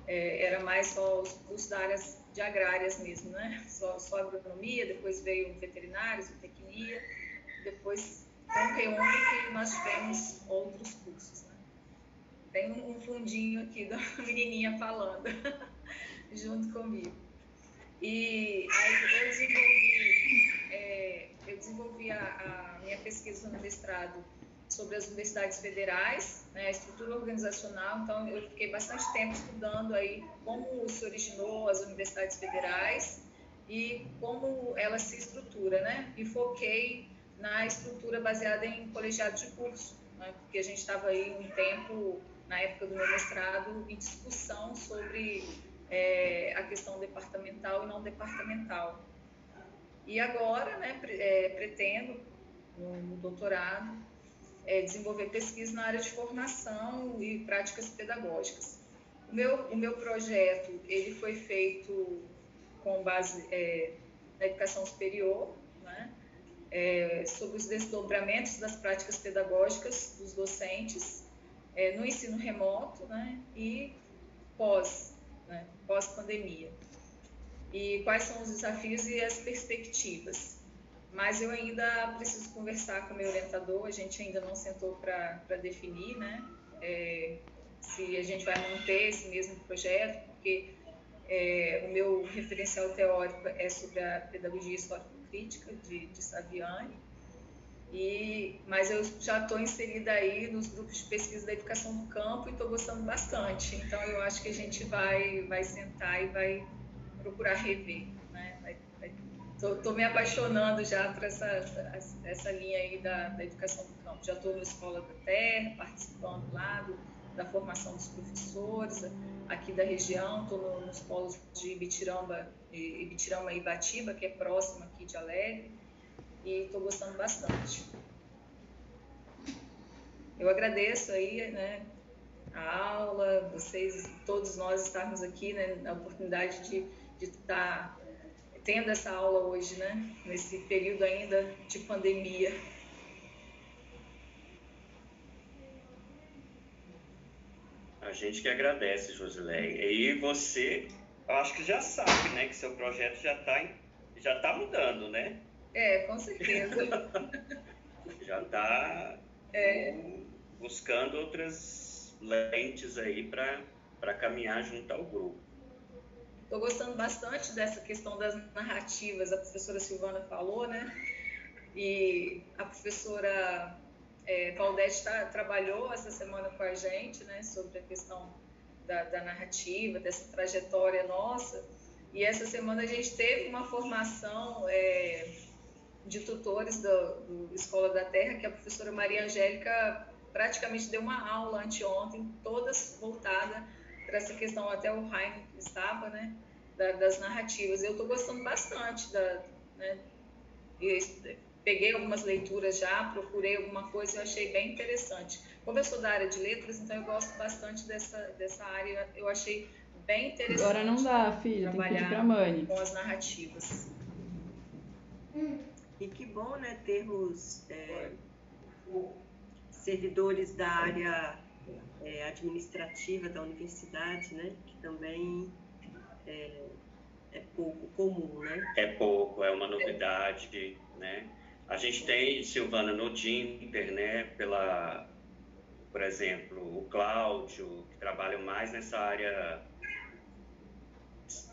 É, era mais só os cursos da áreas de agrárias mesmo, né? Só, só agronomia, depois veio veterinários, tecnia, depois com Reúne que nós tivemos outros cursos, né? Tem um fundinho aqui da menininha falando junto comigo. E aí eu desenvolvi, é, eu desenvolvi a, a minha pesquisa no mestrado sobre as universidades federais, né, a estrutura organizacional. Então, eu fiquei bastante tempo estudando aí como se originou as universidades federais e como ela se estrutura, né? E foquei na estrutura baseada em colegiados de curso, né? porque a gente estava aí um tempo, na época do meu mestrado, em discussão sobre é, a questão departamental e não departamental. E agora, né, é, pretendo, no, no doutorado, é, desenvolver pesquisa na área de formação e práticas pedagógicas. O meu, o meu projeto ele foi feito com base é, na educação superior, né? é, sobre os desdobramentos das práticas pedagógicas dos docentes é, no ensino remoto né? e pós, né? pós-pandemia. E quais são os desafios e as perspectivas mas eu ainda preciso conversar com o meu orientador, a gente ainda não sentou para definir, né? É, se a gente vai manter esse mesmo projeto, porque é, o meu referencial teórico é sobre a pedagogia histórico-crítica de, de Saviani, e, mas eu já estou inserida aí nos grupos de pesquisa da educação do campo e estou gostando bastante. Então eu acho que a gente vai, vai sentar e vai procurar rever. Estou me apaixonando já por essa, essa linha aí da, da educação do campo. Já estou na Escola da Terra, participando lá do, da formação dos professores aqui da região. Estou no, nos polos de Ibitiramba, Ibitirama e Ibatiba, que é próximo aqui de Alegre, e estou gostando bastante. Eu agradeço aí, né, a aula, vocês, todos nós estarmos aqui, né, na oportunidade de estar tendo essa aula hoje, né? Nesse período ainda de pandemia. A gente que agradece, Josileia. E você, eu acho que já sabe, né? Que seu projeto já está já tá mudando, né? É, com certeza. já está é. buscando outras lentes aí para caminhar junto ao grupo. Estou gostando bastante dessa questão das narrativas, a professora Silvana falou, né? E a professora é, Claudete tá, trabalhou essa semana com a gente, né, sobre a questão da, da, narrativa, dessa trajetória nossa. E essa semana a gente teve uma formação é, de tutores do, do, Escola da Terra, que a professora Maria Angélica praticamente deu uma aula anteontem, todas voltada para essa questão, até o Heine estava, né, da, das narrativas. Eu estou gostando bastante da, né, peguei algumas leituras já, procurei alguma coisa e eu achei bem interessante. Como eu sou da área de letras, então eu gosto bastante dessa, dessa área, eu achei bem interessante. Agora não dá, filha, tem que pedir pra mãe. Com as narrativas. E que bom, né, termos é, servidores da área é, administrativa da universidade, né? Que também é, é, pouco comum, né? É pouco, é uma novidade, né? A gente tem, Silvana, no Dinter, né, pela, por exemplo, o Cláudio, que trabalha mais nessa área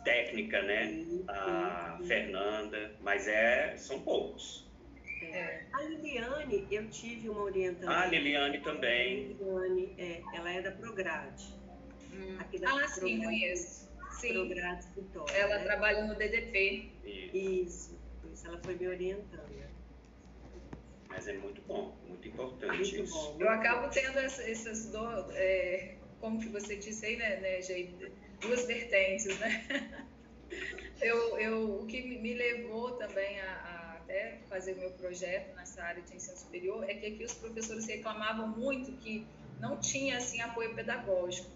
técnica, né? A Fernanda, mas é, são poucos. É. A Liliane, eu tive uma orientação. Ah, a Liliane também. A Liliane, é, ela é da Prograde. Hum. Aqui da ah, Prograde, sim, conheço. Sim. Prograde Vitória. Ela né? trabalha no DDP. Isso. Isso, isso. Ela foi me orientando. Mas é muito bom, muito importante muito isso. Bom, eu acabo tendo essas, duas, é, como que você disse aí, né, né duas vertentes, né? Eu, eu, o que me levou também a, a até fazer o meu projeto nessa área de ensino superior é que aqui os professores reclamavam muito que não tinha assim apoio pedagógico.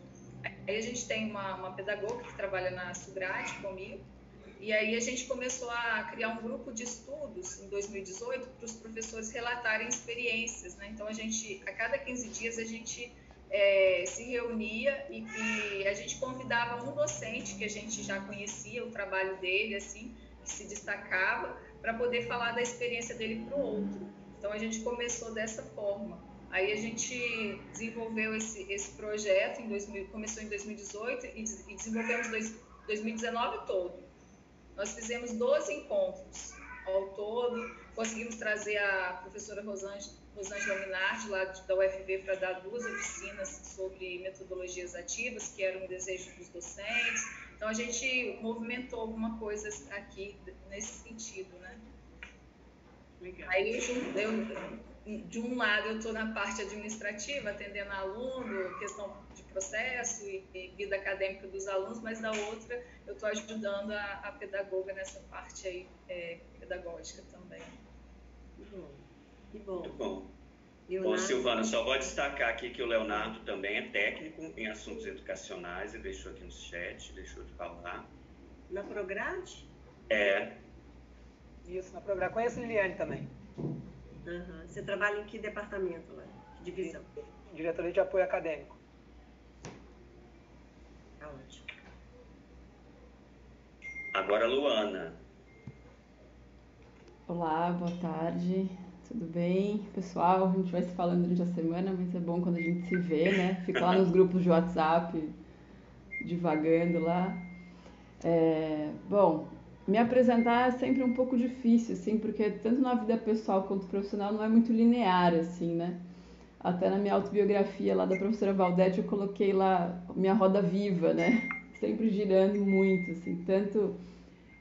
Aí a gente tem uma, uma pedagoga que trabalha na Sugrade comigo, e aí a gente começou a criar um grupo de estudos em 2018 para os professores relatarem experiências, né? Então a gente, a cada 15 dias a gente é, se reunia e, e, a gente convidava um docente que a gente já conhecia o trabalho dele, assim, que se destacava, para poder falar da experiência dele para o outro. Então a gente começou dessa forma. Aí a gente desenvolveu esse, esse projeto, em 2000, começou em 2018 e, e desenvolvemos dois, 2019 todo. Nós fizemos 12 encontros ao todo, conseguimos trazer a professora Rosângela, Rosângela Minardi, lá da UFV, para dar duas oficinas sobre metodologias ativas, que era um desejo dos docentes. Então, a gente movimentou alguma coisa aqui nesse sentido, né? Legal. Aí, eu, de um lado, eu estou na parte administrativa, atendendo aluno, questão de processo e, e, vida acadêmica dos alunos, mas da outra, eu estou ajudando a, a, pedagoga nessa parte aí, é, pedagógica também. Que bom. Muito bom. Leonardo... Bom, Silvana, só vou destacar aqui que o Leonardo também é técnico em assuntos educacionais, ele deixou aqui no chat, deixou de falar. Na Prograde? É. Isso, na Prograde. Conheço a Liliane também. Uhum. Você trabalha em que departamento lá? Que divisão? Diretoria de Apoio Acadêmico. Tá ótimo. Agora, Luana. Olá, boa tarde. Tudo bem, pessoal? A gente vai se falando durante a semana, mas é bom quando a gente se vê, né? Fica lá nos grupos de WhatsApp, divagando lá. É, bom, me apresentar é sempre um pouco difícil, assim, porque tanto na vida pessoal quanto profissional não é muito linear, assim, né? Até na minha autobiografia lá da professora Valdete eu coloquei lá minha roda viva, né? Sempre girando muito, assim, tanto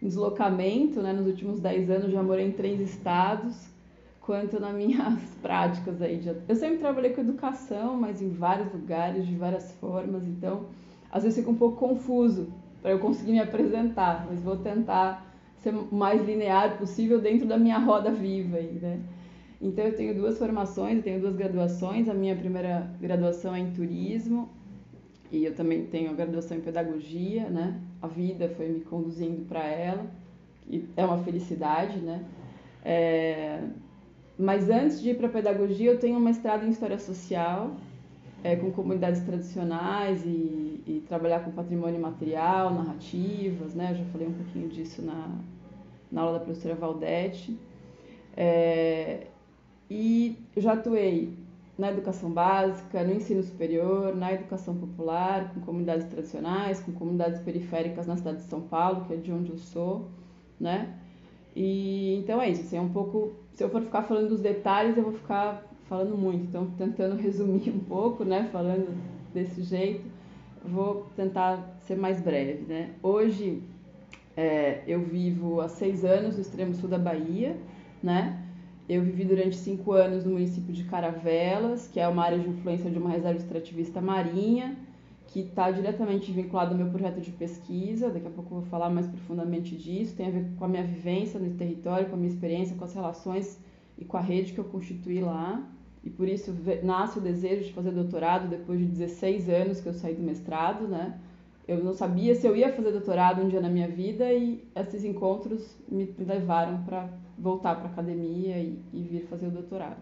em deslocamento, né? Nos últimos 10 anos já morei em três estados, quanto nas minhas práticas aí. Eu sempre trabalhei com educação, mas em vários lugares, de várias formas, então às vezes fica um pouco confuso para eu conseguir me apresentar, mas vou tentar ser o mais linear possível dentro da minha roda viva aí, né? Então eu tenho duas formações, eu tenho duas graduações. A minha primeira graduação é em turismo e eu também tenho a graduação em pedagogia, né? A vida foi me conduzindo para ela e é uma felicidade, né? É, mas antes de ir para pedagogia, eu tenho um mestrado em história social, é, com comunidades tradicionais e, e, trabalhar com patrimônio material, narrativas, né? Eu já falei um pouquinho disso na, na aula da professora Valdete. É, e já atuei na educação básica, no ensino superior, na educação popular, com comunidades tradicionais, com comunidades periféricas na cidade de São Paulo, que é de onde eu sou, né? E então é isso, assim, é um pouco se eu for ficar falando dos detalhes, eu vou ficar falando muito. Então, tentando resumir um pouco, né, falando desse jeito, vou tentar ser mais breve, né. Hoje, é, eu vivo há seis anos no extremo sul da Bahia, né. Eu vivi durante cinco anos no município de Caravelas, que é uma área de influência de uma reserva extrativista marinha, que está diretamente vinculado ao meu projeto de pesquisa. Daqui a pouco eu vou falar mais profundamente disso. Tem a ver com a minha vivência no território, com a minha experiência, com as relações e com a rede que eu constituí lá. E por isso nasce o desejo de fazer doutorado depois de 16 anos que eu saí do mestrado, né? Eu não sabia se eu ia fazer doutorado um dia na minha vida e esses encontros me levaram para voltar para a academia e, e, vir fazer o doutorado.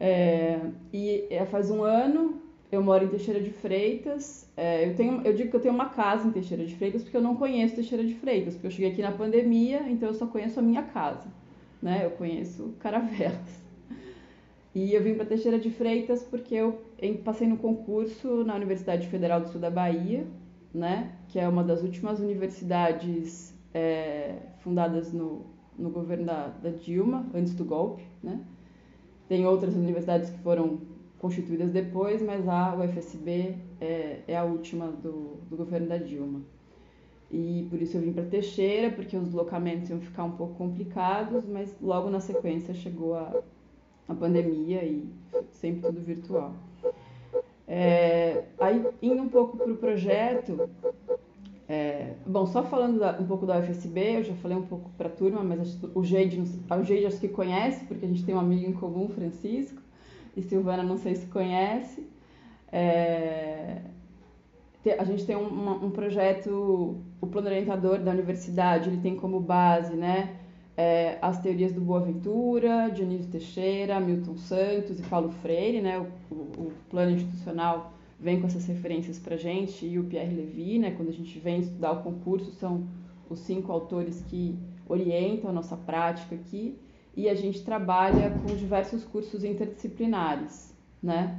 É, e é, faz um ano eu moro em Teixeira de Freitas. É, eu, tenho, eu digo que eu tenho uma casa em Teixeira de Freitas porque eu não conheço Teixeira de Freitas, porque eu cheguei aqui na pandemia, então eu só conheço a minha casa. Né? Eu conheço Caravelas. E eu vim para Teixeira de Freitas porque eu passei no concurso na Universidade Federal do Sul da Bahia, né, que é uma das últimas universidades é, fundadas no, no governo da, da Dilma, antes do golpe, né? Tem outras universidades que foram constituídas depois, mas a UFSB é, é a última do, do governo da Dilma. E por isso eu vim para Teixeira, porque os deslocamentos iam ficar um pouco complicados, mas logo na sequência chegou a, a pandemia e sempre tudo virtual. É, aí, indo um pouco para o projeto, é, bom, só falando da, um pouco da UFSB, eu já falei um pouco para a turma, mas o Geide, o Geide acho que conhece, porque a gente tem um amigo em comum, Francisco, e Silvana não sei se conhece. É, a gente tem um, um, projeto, o plano orientador da universidade, ele tem como base, né, é, as teorias do Boaventura, Dionísio Teixeira, Milton Santos e Paulo Freire, né, o, o plano institucional vem com essas referências para gente e o Pierre Levy, né, quando a gente vem estudar o concurso, são os cinco autores que orientam a nossa prática aqui e a gente trabalha com diversos cursos interdisciplinares, né?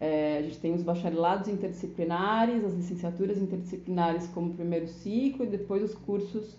É, a gente tem os bacharelados interdisciplinares, as licenciaturas interdisciplinares como primeiro ciclo e depois os cursos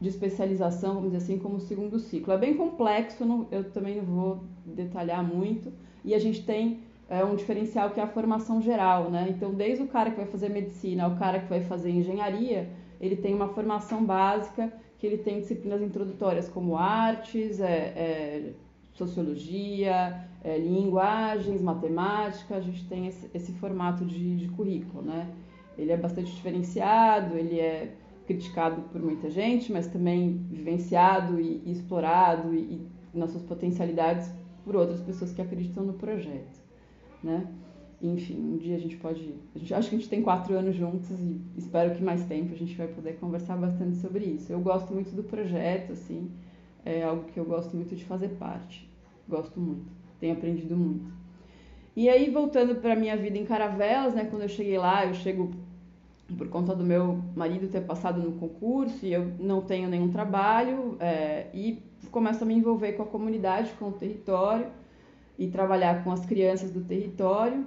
de especialização, vamos dizer assim, como segundo ciclo. É bem complexo, não, eu também não vou detalhar muito. E a gente tem é, um diferencial que é a formação geral, né? Então, desde o cara que vai fazer medicina ao cara que vai fazer engenharia, ele tem uma formação básica que ele tem disciplinas introdutórias como artes, é, é, sociologia, é, linguagens, matemática, a gente tem esse, esse formato de, de, currículo, né? Ele é bastante diferenciado, ele é criticado por muita gente, mas também vivenciado e, e explorado e, e, nas suas potencialidades por outras pessoas que acreditam no projeto, né? Enfim, um dia a gente pode. A gente, acho que a gente tem quatro anos juntos e espero que mais tempo a gente vai poder conversar bastante sobre isso. Eu gosto muito do projeto, assim, é algo que eu gosto muito de fazer parte. Gosto muito, tenho aprendido muito. E aí, voltando para minha vida em Caravelas, né, quando eu cheguei lá, eu chego por conta do meu marido ter passado no concurso e eu não tenho nenhum trabalho é, e começo a me envolver com a comunidade, com o território e trabalhar com as crianças do território.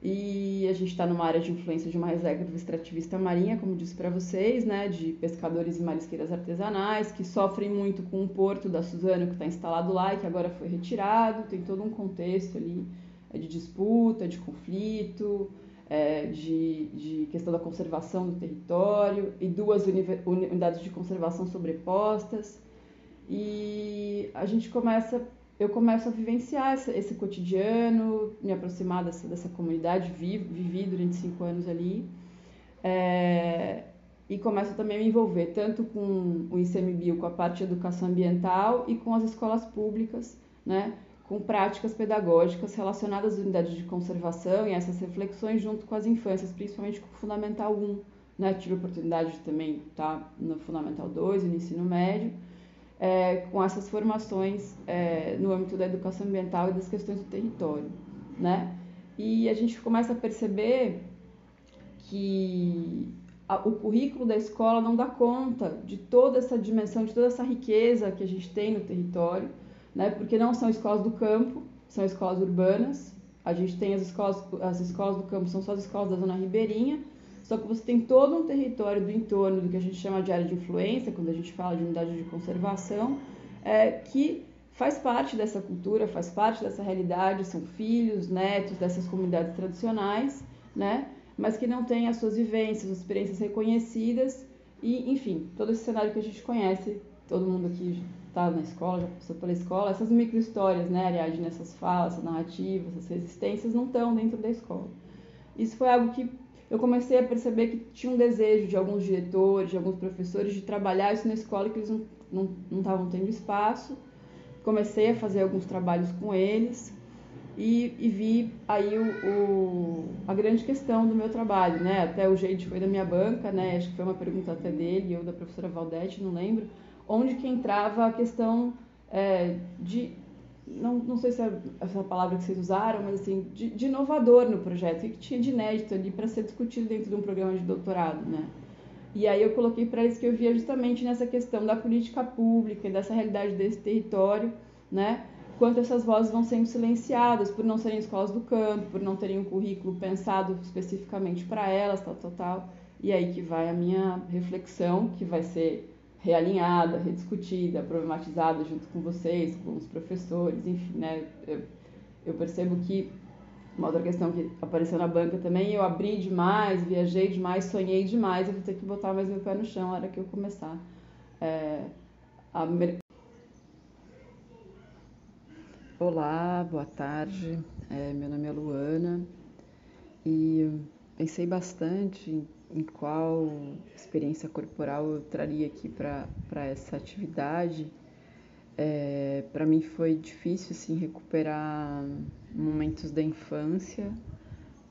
E a gente está numa área de influência de uma reserva extrativista marinha, como disse para vocês, né, de pescadores e marisqueiras artesanais, que sofrem muito com o porto da Suzano que está instalado lá e que agora foi retirado. Tem todo um contexto ali é, de disputa, de conflito, é, de, de questão da conservação do território e duas unidades de conservação sobrepostas. E a gente começa eu começo a vivenciar esse, esse cotidiano, me aproximar dessa, dessa comunidade, vi, vivi durante cinco anos ali, é, e começo também a me envolver tanto com o ICMBio, com a parte de educação ambiental e com as escolas públicas, né, com práticas pedagógicas relacionadas às unidades de conservação e essas reflexões junto com as infâncias, principalmente com o Fundamental 1. Né, tive a oportunidade de também estar no Fundamental 2 e no ensino médio, é, com essas formações é, no âmbito da educação ambiental e das questões do território, né? E a gente começa a perceber que a, o currículo da escola não dá conta de toda essa dimensão, de toda essa riqueza que a gente tem no território, né? Porque não são escolas do campo, são escolas urbanas. A gente tem as escolas, as escolas do campo são só as escolas da zona ribeirinha, só que você tem todo um território do entorno do que a gente chama de área de influência, quando a gente fala de unidade de conservação, é, que faz parte dessa cultura, faz parte dessa realidade, são filhos, netos dessas comunidades tradicionais, né? mas que não têm as suas vivências, as experiências reconhecidas e, enfim, todo esse cenário que a gente conhece, todo mundo aqui está na escola, já passou pela escola, essas micro-histórias, né, aliás, nessas falas, essas narrativas, essas resistências não estão dentro da escola. Isso foi algo que eu comecei a perceber que tinha um desejo de alguns diretores, de alguns professores de trabalhar isso na escola que eles não estavam tendo espaço. Comecei a fazer alguns trabalhos com eles e, e vi aí o, o, a grande questão do meu trabalho, né? Até o jeito foi da minha banca, né? Acho que foi uma pergunta até dele ou da professora Valdete, não lembro, onde que entrava a questão é, de não, não sei se é essa palavra que vocês usaram, mas assim, de, de inovador no projeto, e que tinha de inédito ali para ser discutido dentro de um programa de doutorado, né? E aí eu coloquei para eles que eu via justamente nessa questão da política pública e dessa realidade desse território, né? Quanto essas vozes vão sendo silenciadas por não serem escolas do campo, por não terem um currículo pensado especificamente para elas, tal, tal, tal. E aí que vai a minha reflexão, que vai ser realinhada, rediscutida, problematizada junto com vocês, com os professores, enfim, né? Eu, eu percebo que uma outra questão que apareceu na banca também, eu abri demais, viajei demais, sonhei demais, eu vou ter que botar mais meu pé no chão na hora que eu começar é, a... Olá, boa tarde, é, meu nome é Luana e pensei bastante em, em qual experiência corporal eu traria aqui para essa atividade. É, para mim foi difícil assim, recuperar momentos da infância,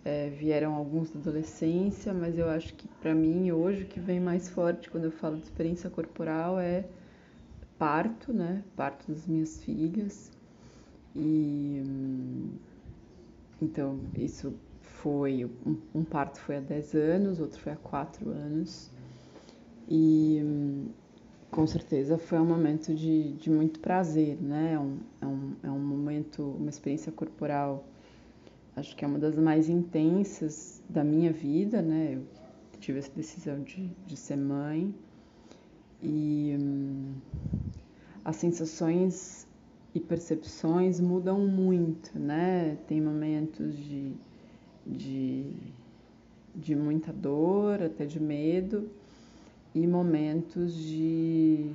é, vieram alguns da adolescência, mas eu acho que para mim hoje o que vem mais forte quando eu falo de experiência corporal é parto, né? Parto das minhas filhas. E então isso foi um, parto foi há 10 anos, outro foi há 4 anos. E com certeza foi um momento de, de muito prazer, né? É um, é, um, é um momento, uma experiência corporal, acho que é uma das mais intensas da minha vida, né? Eu tive essa decisão de, de ser mãe e hum, as sensações e percepções mudam muito, né? Tem momentos de, de, de muita dor, até de medo, e momentos de,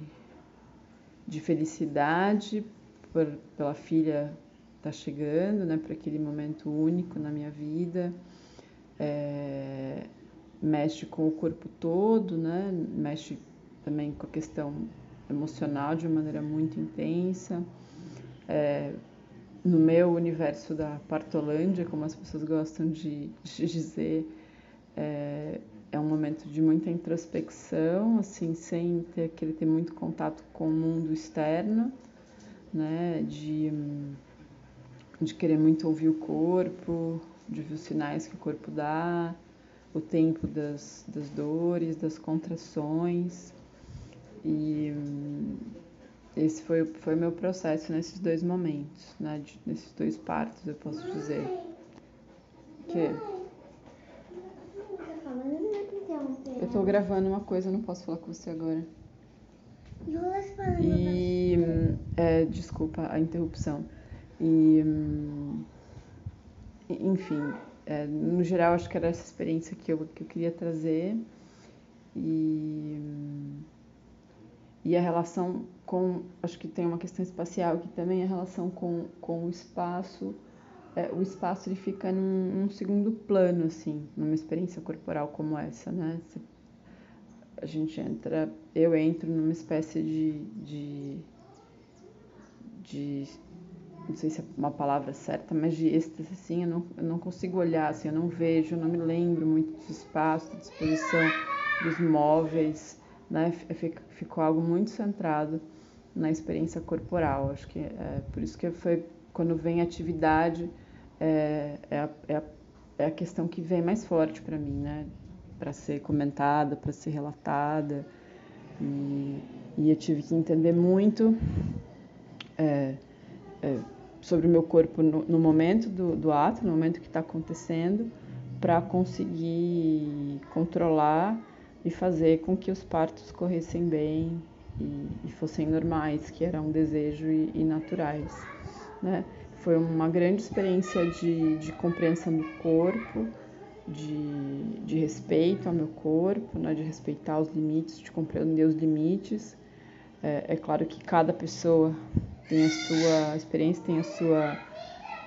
de felicidade por, pela filha estar tá chegando, né, para aquele momento único na minha vida. É, mexe com o corpo todo, né, mexe também com a questão emocional de uma maneira muito intensa. É, no meu universo da Partolândia, como as pessoas gostam de, de dizer, é, é um momento de muita introspecção, assim, sem ter aquele ter muito contato com o mundo externo, né? De, de querer muito ouvir o corpo, de ver os sinais que o corpo dá, o tempo das, das dores, das contrações. E esse foi, foi meu processo nesses dois momentos, né? Nesses dois partos, eu posso dizer. Que eu tô gravando uma coisa, não posso falar com você agora. E. É, desculpa a interrupção. E. Enfim, é, no geral, acho que era essa experiência que eu, que eu queria trazer. E. E a relação com. Acho que tem uma questão espacial aqui também, a relação com, com o espaço é, o espaço ele fica num, num, segundo plano, assim, numa experiência corporal como essa, né? a gente entra, eu entro numa espécie de, de, de, não sei se é uma palavra certa, mas de êxtase, assim, eu não, eu não consigo olhar, assim, eu não vejo, eu não me lembro muito do espaço, da disposição dos móveis, né? Ficou algo muito centrado na experiência corporal, acho que é por isso que foi quando vem atividade é, é, a, é, a, é a questão que vem mais forte para mim, né? Para ser comentada, para ser relatada. E, e, eu tive que entender muito é, é, sobre o meu corpo no, no momento do, do, ato, no momento que está acontecendo, para conseguir controlar e fazer com que os partos corressem bem e, e fossem normais, que eram um desejo e, e naturais, né? Foi uma grande experiência de, de compreensão do corpo, de, de respeito ao meu corpo, né, de respeitar os limites, de compreender os limites. É, é claro que cada pessoa tem a sua experiência, tem a sua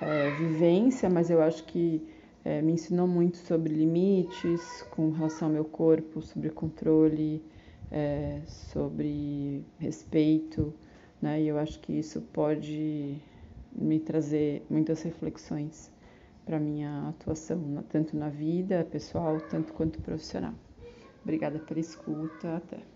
é, vivência, mas eu acho que é, me ensinou muito sobre limites com relação ao meu corpo, sobre controle, é, sobre respeito, né? E eu acho que isso pode me trazer muitas reflexões para minha atuação, tanto na vida pessoal, tanto quanto profissional. Obrigada pela escuta, até.